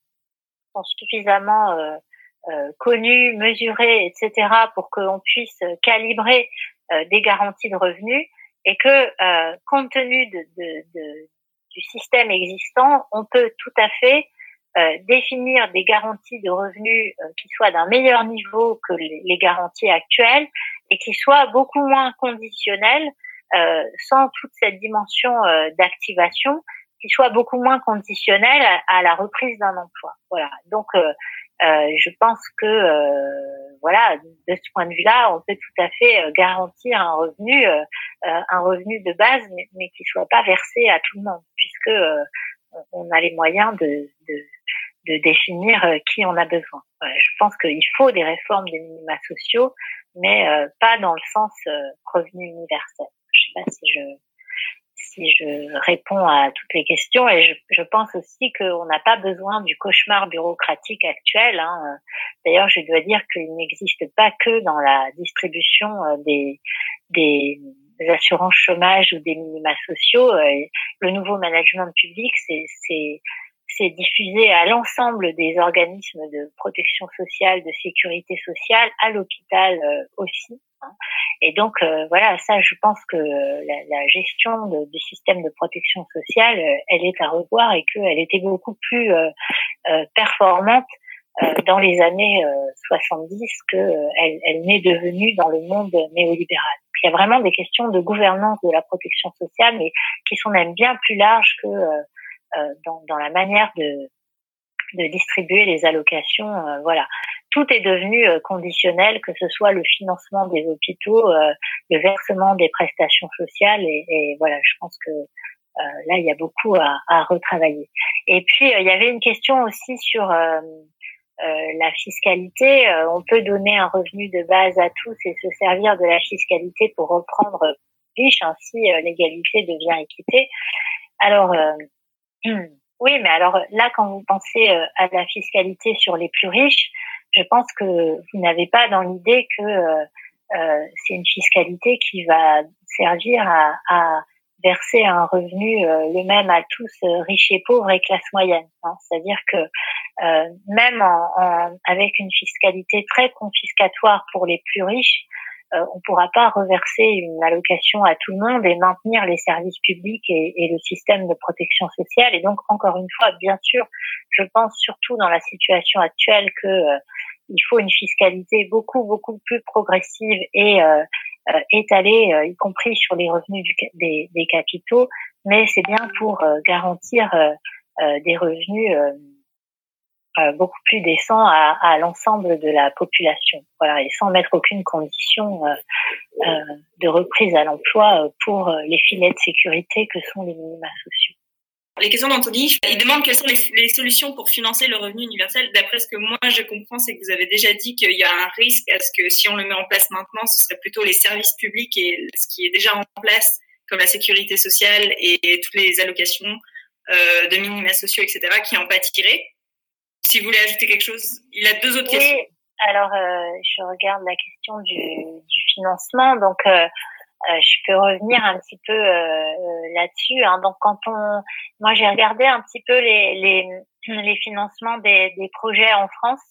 sont suffisamment euh, euh, connus, mesurés, etc., pour qu'on puisse calibrer euh, des garanties de revenus et que, euh, compte tenu de, de, de, du système existant, on peut tout à fait définir des garanties de revenus qui soient d'un meilleur niveau que les, garanties actuelles et qui soient beaucoup moins conditionnelles, sans toute cette dimension d'activation, qui soit beaucoup moins conditionnelle à, à la reprise d'un emploi. Voilà. Donc euh, je pense que euh, voilà, de ce point de vue-là, on peut tout à fait euh, garantir un revenu, un revenu de base, mais, mais qui soit pas versé à tout le monde, puisque on a les moyens de, définir qui en a besoin. je pense qu'il faut des réformes des minima sociaux, mais pas dans le sens revenu universel. Je sais pas si je si je réponds à toutes les questions. Et je, je pense aussi qu'on n'a pas besoin du cauchemar bureaucratique actuel. Hein. D'ailleurs, je dois dire qu'il n'existe pas que dans la distribution euh, des, des assurances chômage ou des minima sociaux. Euh, le nouveau management public, c'est c'est diffusé à l'ensemble des organismes de protection sociale, de sécurité sociale, à l'hôpital euh, aussi. Et donc euh, voilà, ça, je pense que la, la gestion de, du système de protection sociale, euh, elle est à revoir et qu'elle était beaucoup plus performante dans les années 70 qu'elle elle n'est devenue dans le monde néolibéral. Il y a vraiment des questions de gouvernance de la protection sociale, mais qui sont même bien plus larges que euh, dans, dans, la manière de, de distribuer les allocations. Euh, voilà, tout est devenu euh, conditionnel, que ce soit le financement des hôpitaux, le versement des prestations sociales, et, et voilà, je pense que là il y a beaucoup à, à retravailler. Et puis il y avait une question aussi sur la fiscalité. on peut donner un revenu de base à tous et se servir de la fiscalité pour reprendre riche, ainsi l'égalité devient équité. Alors [clears throat] oui, mais alors là, quand vous pensez euh, à la fiscalité sur les plus riches, je pense que vous n'avez pas dans l'idée que euh, euh, c'est une fiscalité qui va servir à, à verser un revenu le même à tous, riches et pauvres et classe moyenne. Hein. C'est-à-dire que même en, avec une fiscalité très confiscatoire pour les plus riches, euh, on ne pourra pas reverser une allocation à tout le monde et maintenir les services publics et, et, le système de protection sociale. Et donc, encore une fois, bien sûr, je pense surtout dans la situation actuelle que euh, il faut une fiscalité beaucoup beaucoup plus progressive et euh, euh étalée, y compris sur les revenus des, des, capitaux. Mais c'est bien pour garantir des revenus euh, beaucoup plus décent à, à l'ensemble de la population. Voilà, et sans mettre aucune condition euh, euh de reprise à l'emploi euh, pour les filets de sécurité que sont les minima sociaux. Les questions d'Anthony, il demande quelles sont les, les, solutions pour financer le revenu universel. D'après ce que moi je comprends, c'est que vous avez déjà dit qu'il y a un risque à ce que si on le met en place maintenant, ce serait plutôt les services publics et ce qui est déjà en place, comme la sécurité sociale et toutes les allocations de minima sociaux, etc., qui en pâtiraient. Si vous voulez ajouter quelque chose, il a deux autres oui. questions. Alors, je regarde la question du, du financement. Donc, euh, je peux revenir un petit peu euh, là-dessus. Hein. Donc, quand on, moi, j'ai regardé un petit peu les les, [clears throat] les financements des, des projets en France.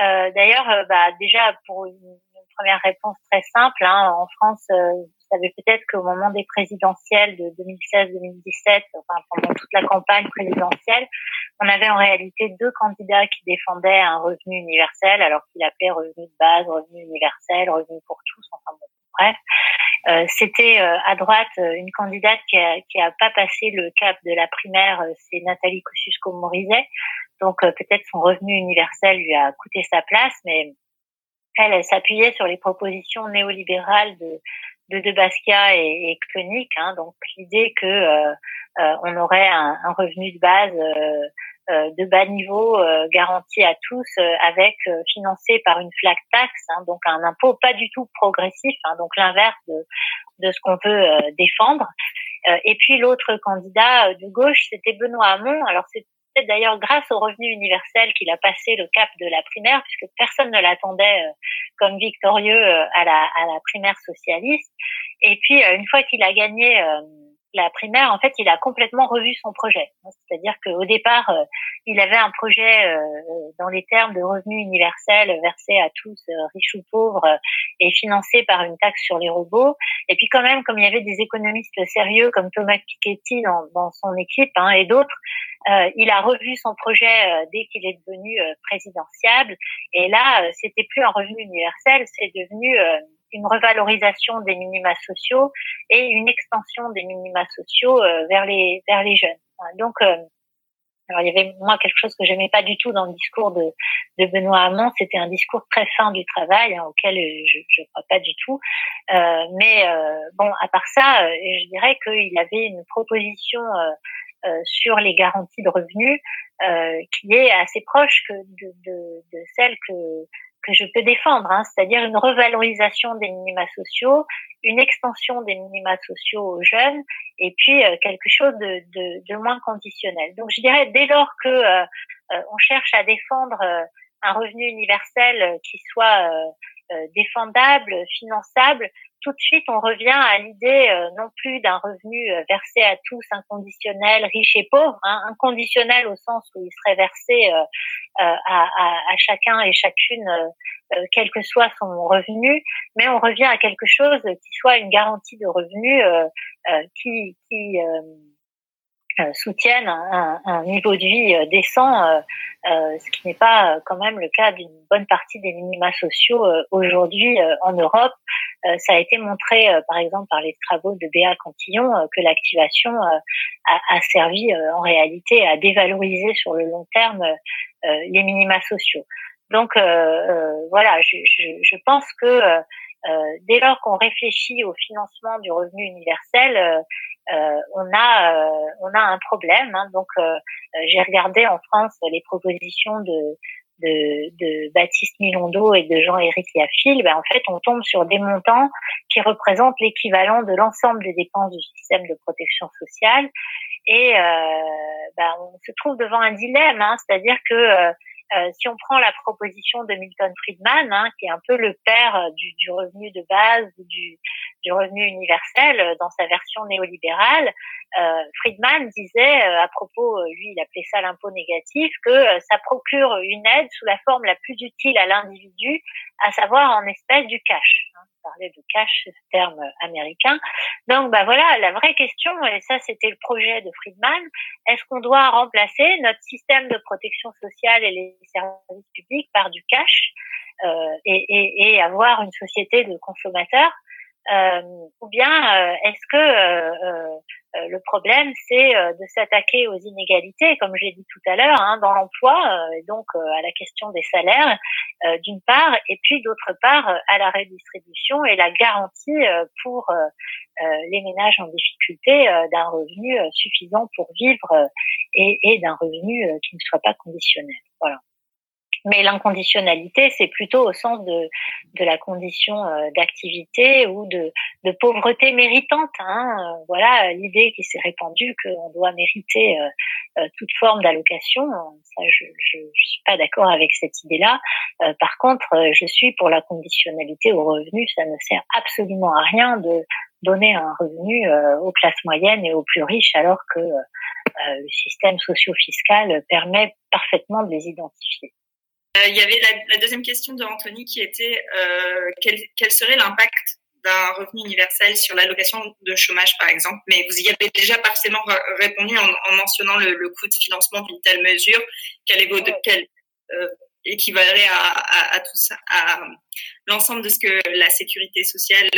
Euh, D'ailleurs, euh, bah, déjà pour une, première réponse très simple, hein, en France, euh, vous savez peut-être qu'au moment des présidentielles de 2016-2017, enfin pendant toute la campagne présidentielle, on avait en réalité deux candidats qui défendaient un revenu universel, alors qu'il appelait revenu de base, revenu universel, revenu pour tous, enfin bon, bref. Euh, c'était euh, à droite euh, une candidate qui a, qui a pas passé le cap de la primaire, c'est Nathalie Kosciusko-Morizet. Donc peut-être son revenu universel lui a coûté sa place, mais elle, elle s'appuyait sur les propositions néolibérales de de, de Basquiat et, et hein, donc l'idée que euh, on aurait un, un, revenu de base euh, euh, de bas niveau euh, garanti à tous euh, avec financé par une flat tax, hein, donc un impôt pas du tout progressif, hein, donc l'inverse de, de ce qu'on peut défendre. et puis l'autre candidat de gauche, c'était Benoît Hamon. Alors c'est peut-être d'ailleurs grâce au revenu universel qu'il a passé le cap de la primaire, puisque personne ne l'attendait comme victorieux à la, à la primaire socialiste. Et puis une fois qu'il a gagné la primaire, en fait, il a complètement revu son projet. C'est-à-dire qu'au départ, euh, il avait un projet euh, dans les termes de revenu universel versé à tous, euh, riches ou pauvres, et financé par une taxe sur les robots. Et puis quand même, comme il y avait des économistes sérieux comme Thomas Piketty dans, dans son équipe hein, et d'autres, il a revu son projet dès qu'il est devenu présidentiable. Et là, c'était plus un revenu universel, c'est devenu une revalorisation des minima sociaux et une extension des minima sociaux euh, vers les vers les jeunes. Donc euh, alors il y avait moi quelque chose que j'aimais pas du tout dans le discours de, de Benoît Hamon, c'était un discours très fin du travail hein, auquel je je crois pas du tout. Euh, mais euh, bon à part ça, euh, je dirais qu'il avait une proposition euh, sur les garanties de revenus qui est assez proche que de, de, de celle que que je peux défendre, hein, c'est-à-dire une revalorisation des minima sociaux, une extension des minima sociaux aux jeunes, et puis euh, quelque chose de, de, de, moins conditionnel. Donc je dirais dès lors que euh, euh, on cherche à défendre un revenu universel qui soit défendable, finançable, tout de suite, on revient à l'idée euh, non plus d'un revenu euh, versé à tous, inconditionnel, riche et pauvre, hein, inconditionnel au sens où il serait versé euh, à, chacun et chacune, quel que soit son revenu, mais on revient à quelque chose qui soit une garantie de revenu qui, qui euh, soutiennent un, un, niveau de vie euh, décent, euh, ce qui n'est pas quand même le cas d'une bonne partie des minima sociaux aujourd'hui en Europe. ça a été montré, par exemple, par les travaux de Béa Cantillon, que l'activation a, a, servi en réalité à dévaloriser sur le long terme les minima sociaux. Donc voilà, je, je, je, pense que dès lors qu'on réfléchit au financement du revenu universel, euh, on a euh, on a un problème. Hein. donc euh, j'ai regardé en France les propositions de de, de Baptiste Milondo et de Jean-Éric Yafil, ben en fait, on tombe sur des montants qui représentent l'équivalent de l'ensemble des dépenses du système de protection sociale. Et euh, ben, on se trouve devant un dilemme, hein, c'est-à-dire que euh, si on prend la proposition de Milton Friedman, hein, qui est un peu le père euh, du, du revenu de base, du, du, revenu universel euh, dans sa version néolibérale, euh, Friedman disait à propos, lui il appelait ça l'impôt négatif, que ça procure une aide sous la forme la plus utile à l'individu, à savoir en espèces du cash. Hein, parlait de cash, terme américain. Donc, bah voilà, la vraie question, et ça c'était le projet de Friedman, est-ce qu'on doit remplacer notre système de protection sociale et les services publics par du cash euh, et, et, et, avoir une société de consommateurs euh, ou bien euh, est-ce que euh, le problème c'est de s'attaquer aux inégalités, comme j'ai dit tout à l'heure, hein, dans l'emploi, et donc à la question des salaires, d'une part, et puis d'autre part à la redistribution et la garantie pour les ménages en difficulté d'un revenu suffisant pour vivre et, et d'un revenu qui ne soit pas conditionnel. Voilà. Mais l'inconditionnalité, c'est plutôt au sens de, de la condition euh, d'activité ou de, de pauvreté méritante. Hein. Euh, voilà l'idée qui s'est répandue qu'on doit mériter euh, toute forme d'allocation. Ça, je, je, suis pas d'accord avec cette idée-là. par contre, je suis pour la conditionnalité au revenu. Ça ne sert absolument à rien de donner un revenu aux classes moyennes et aux plus riches, alors que le système socio-fiscal permet parfaitement de les identifier. Euh, il y avait la, deuxième question de Anthony qui était euh, quel, quel, serait l'impact d'un revenu universel sur l'allocation de chômage, par exemple? Mais vous y avez déjà partiellement répondu en, mentionnant le, coût de financement d'une telle mesure, quel est votre, quel euh, équivalerait à, à, tout ça, à l'ensemble de ce que la sécurité sociale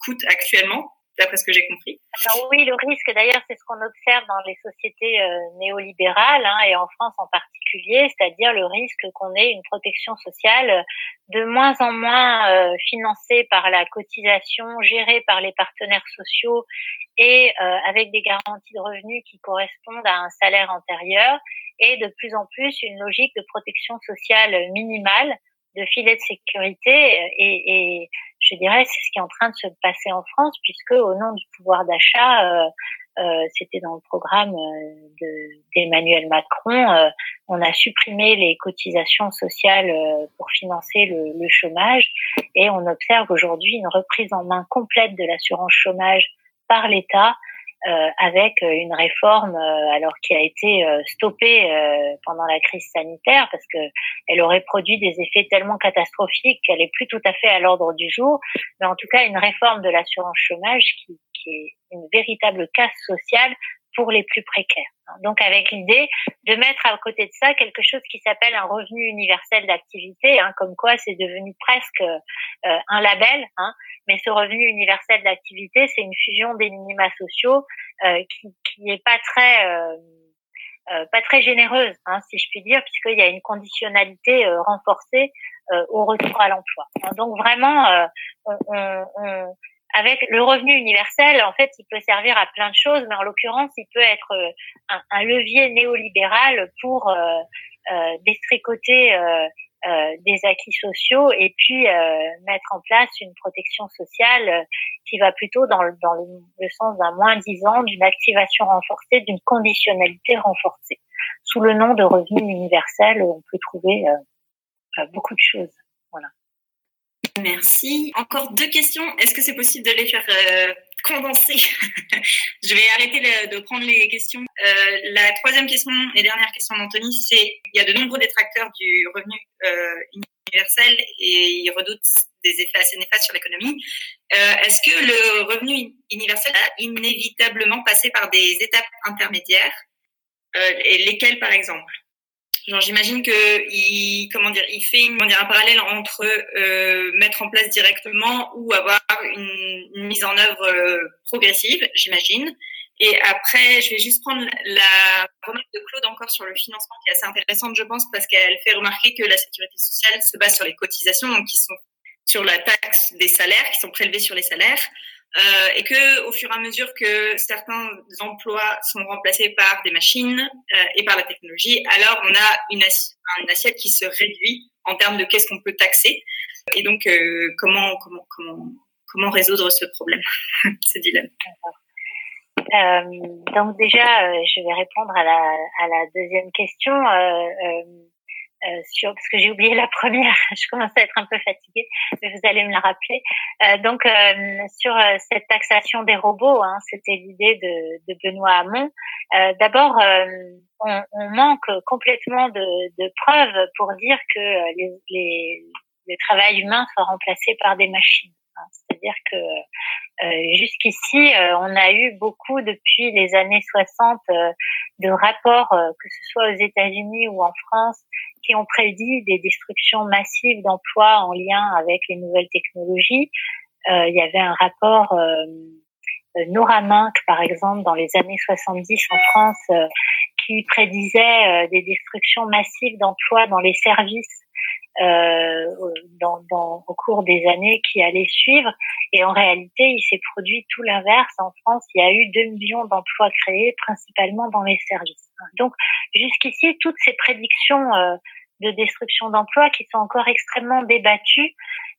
coûte actuellement? D'après ce que j'ai compris. Alors oui, le risque, d'ailleurs, c'est ce qu'on observe dans les sociétés euh, néolibérales hein, et en France en particulier, c'est-à-dire le risque qu'on ait une protection sociale de moins en moins euh, financée par la cotisation, gérée par les partenaires sociaux et euh, avec des garanties de revenus qui correspondent à un salaire antérieur et de plus en plus une logique de protection sociale minimale de filet de sécurité et, et je dirais c'est ce qui est en train de se passer en France puisque au nom du pouvoir d'achat euh, euh, c'était dans le programme euh, d'Emmanuel Macron euh, on a supprimé les cotisations sociales euh, pour financer le chômage et on observe aujourd'hui une reprise en main complète de l'assurance chômage par l'État euh, avec euh, une réforme euh, alors qui a été stoppée pendant la crise sanitaire parce que elle aurait produit des effets tellement catastrophiques qu'elle est plus tout à fait à l'ordre du jour, mais en tout cas une réforme de l'assurance chômage qui, qui est une véritable casse sociale pour les plus précaires. Donc avec l'idée de mettre à côté de ça quelque chose qui s'appelle un revenu universel d'activité, hein, comme quoi c'est devenu presque euh, un label. Hein, mais ce revenu universel d'activité, c'est une fusion des minima sociaux euh, qui, qui est pas très euh, euh pas très généreuse, hein, si je puis dire, puisqu'il y a une conditionnalité euh, renforcée au retour à l'emploi. Donc vraiment, on, on, on avec le revenu universel, en fait, il peut servir à plein de choses, mais en l'occurrence, il peut être euh, un, levier néolibéral pour euh, euh, euh, euh, des acquis sociaux et puis mettre en place une protection sociale qui va plutôt dans le, dans le, sens d'un moins disant, d'une activation renforcée, d'une conditionnalité renforcée. Sous le nom de revenu universel, on peut trouver beaucoup de choses. Voilà. Merci. Encore deux questions. Est-ce que c'est possible de les faire euh, condenser [laughs] Je vais arrêter de prendre les questions. Euh, la troisième question et dernière question d'Anthony, c'est il y a de nombreux détracteurs du revenu euh, universel et ils redoutent des effets assez néfastes sur l'économie. Euh, est-ce que le revenu universel a inévitablement passé par des étapes intermédiaires euh, et lesquelles par exemple? Genre, j'imagine que il, comment dire, il fait comment dire, un parallèle entre euh, mettre en place directement ou avoir une, une mise en œuvre euh, progressive, j'imagine. Et après, je vais juste prendre la remarque de Claude encore sur le financement qui est assez intéressante, je pense, parce qu'elle fait remarquer que la sécurité sociale se base sur les cotisations, donc qui sont sur la taxe des salaires, qui sont prélevés sur les salaires. Euh, et que au fur et à mesure que certains emplois sont remplacés par des machines euh, et par la technologie, alors on a une, assiette qui se réduit en termes de qu'est-ce qu'on peut taxer. Et donc euh, comment comment comment comment résoudre ce problème, [laughs] ce dilemme? Donc déjà, je vais répondre à la, à la deuxième question. Euh, sur parce que j'ai oublié la première, [laughs] je commence à être un peu fatiguée, mais vous allez me la rappeler. Euh, donc euh, sur euh, cette taxation des robots, hein, c'était l'idée de, de, Benoît Hamon. D'abord, on, on, manque complètement de, de, preuves pour dire que les, les, le travail humain soit remplacé par des machines. C'est-à-dire que euh, jusqu'ici, euh, on a eu beaucoup depuis les années 60 euh, de rapports, que ce soit aux États-Unis ou en France, qui ont prédit des destructions massives d'emplois en lien avec les nouvelles technologies. il y avait un rapport Nora Mink, par exemple, dans les années 70 en France, qui prédisait des destructions massives d'emplois dans les services euh, dans, dans, au cours des années qui allaient suivre. Et en réalité, il s'est produit tout l'inverse. En France, il y a eu 2 millions d'emplois créés, principalement dans les services. Donc, jusqu'ici, toutes ces prédictions euh, de destruction d'emplois qui sont encore extrêmement débattus.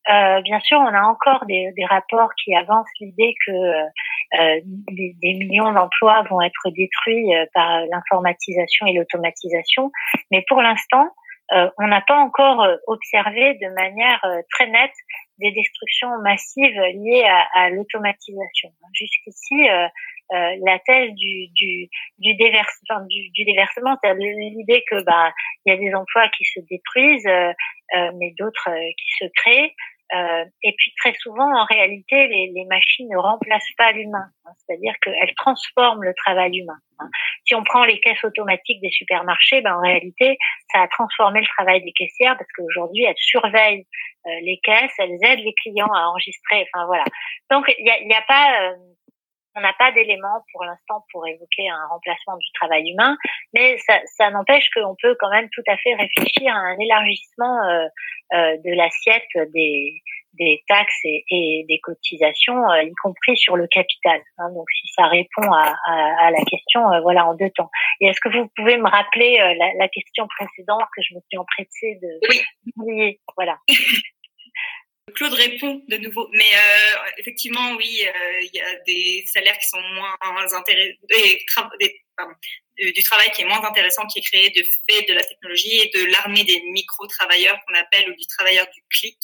Euh, bien sûr, on a encore des, des rapports qui avancent l'idée que euh, des, des, millions d'emplois vont être détruits euh, par l'informatisation et l'automatisation, mais pour l'instant, euh, on n'a pas encore observé de manière très nette des destructions massives liées à, l'automatisation. Jusqu'ici, euh, euh, la thèse du, du, du, enfin, déversement, c'est l'idée que bah il y a des emplois qui se détruisent, euh, euh mais d'autres euh, qui se créent. Euh, et puis très souvent, en réalité, les, les machines ne remplacent pas l'humain, hein, c'est-à-dire qu'elles transforment le travail humain. Hein. Si on prend les caisses automatiques des supermarchés, ben, en réalité, ça a transformé le travail des caissières parce qu'aujourd'hui, elles surveillent euh, les caisses, elles aident les clients à enregistrer. Enfin voilà. Donc il n'y a, y a, pas on n'a pas d'éléments pour l'instant pour évoquer un remplacement du travail humain, mais ça, ça n'empêche qu'on peut quand même tout à fait réfléchir à un élargissement euh, euh, de l'assiette des, des taxes et, et des cotisations, euh, y compris sur le capital. Hein, donc, si ça répond à, à, à la question, euh, voilà, en deux temps. Et est-ce que vous pouvez me rappeler euh, la, la, question précédente que je me suis empressée de oui. Voilà. [laughs] Claude répond de nouveau, mais euh, effectivement, oui, euh, il y a des salaires qui sont moins intéressants, euh, du travail qui est moins intéressant, qui est créé de fait de la technologie et de l'armée des micro-travailleurs qu'on appelle ou du travailleur du clic.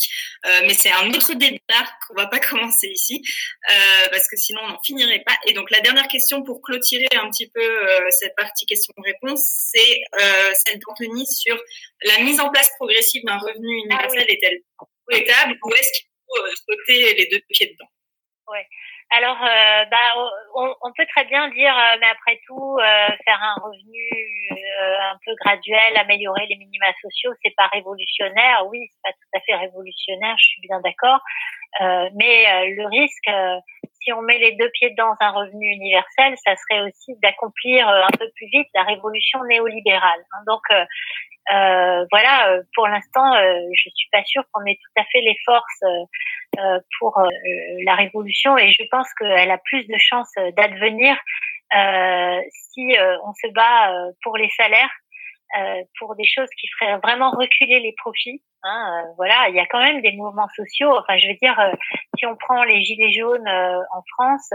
Euh, mais c'est un autre débat qu'on va pas [laughs] commencer ici euh, parce que sinon on n'en finirait pas. Et donc la dernière question pour clôturer un petit peu euh, cette partie question-réponse, c'est celle d'Anthony sur la mise en place progressive d'un revenu universel ah est-elle ou est-ce qu'il faut sauter les deux pieds dedans? Ouais. Alors, euh, bah, on, peut très bien dire, euh, mais après tout, euh, faire un revenu euh, un peu graduel, améliorer les minima sociaux, c'est pas révolutionnaire. Oui, c'est pas tout à fait révolutionnaire, je suis bien d'accord. mais le risque, si on met les deux pieds dans un revenu universel, ça serait aussi d'accomplir un peu plus vite la révolution néolibérale. Hein. Donc, euh, voilà, pour l'instant, euh, je suis pas sûre qu'on ait tout à fait les forces euh, pour la révolution et je pense qu'elle a plus de chances d'advenir si on se bat pour les salaires euh, pour des choses qui feraient vraiment reculer les profits. Hein, euh, voilà, il y a quand même des mouvements sociaux. Enfin, je veux dire, euh, si on prend les gilets jaunes en France,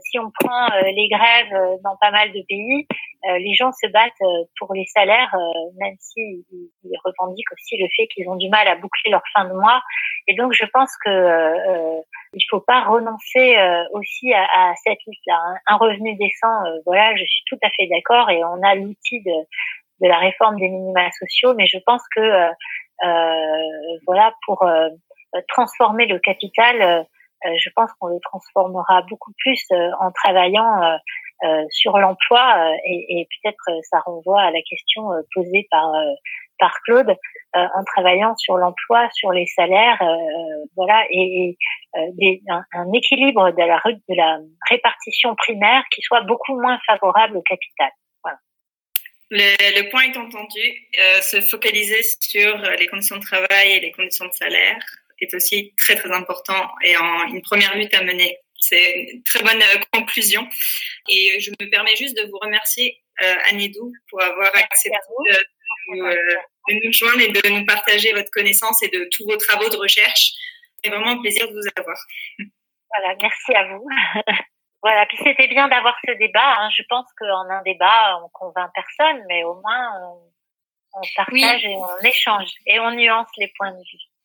si on prend les grèves dans pas mal de pays, les gens se battent pour les salaires, même s'ils ils revendiquent aussi le fait qu'ils ont du mal à boucler leur fin de mois. Et donc, je pense que euh, il faut pas renoncer aussi à, à cette liste-là. Hein. Un revenu décent, voilà, je suis tout à fait d'accord, et on a l'outil de de la réforme des minima sociaux, mais je pense que euh, euh voilà pour euh, transformer le capital, euh, je pense qu'on le transformera beaucoup plus en travaillant sur l'emploi et, et peut-être ça renvoie à la question posée par par Claude en travaillant sur l'emploi, sur les salaires, voilà, et, des, un, un, équilibre de la, de la répartition primaire qui soit beaucoup moins favorable au capital. Le, le, point est entendu. Euh, se focaliser sur les conditions de travail et les conditions de salaire est aussi très très important et en une première lutte à mener. C'est une très bonne euh, conclusion. Et je me permets juste de vous remercier, euh, Anedou, pour avoir accepté de, nous, euh, de, nous, joindre et de nous partager votre connaissance et de tous vos travaux de recherche. C'est vraiment un plaisir de vous avoir. Voilà, merci à vous. [laughs] Voilà, puis c'était bien d'avoir ce débat. Hein. Je pense qu'en un débat, on convainc personne, mais au moins on, on partage et on échange et on nuance les points de vue.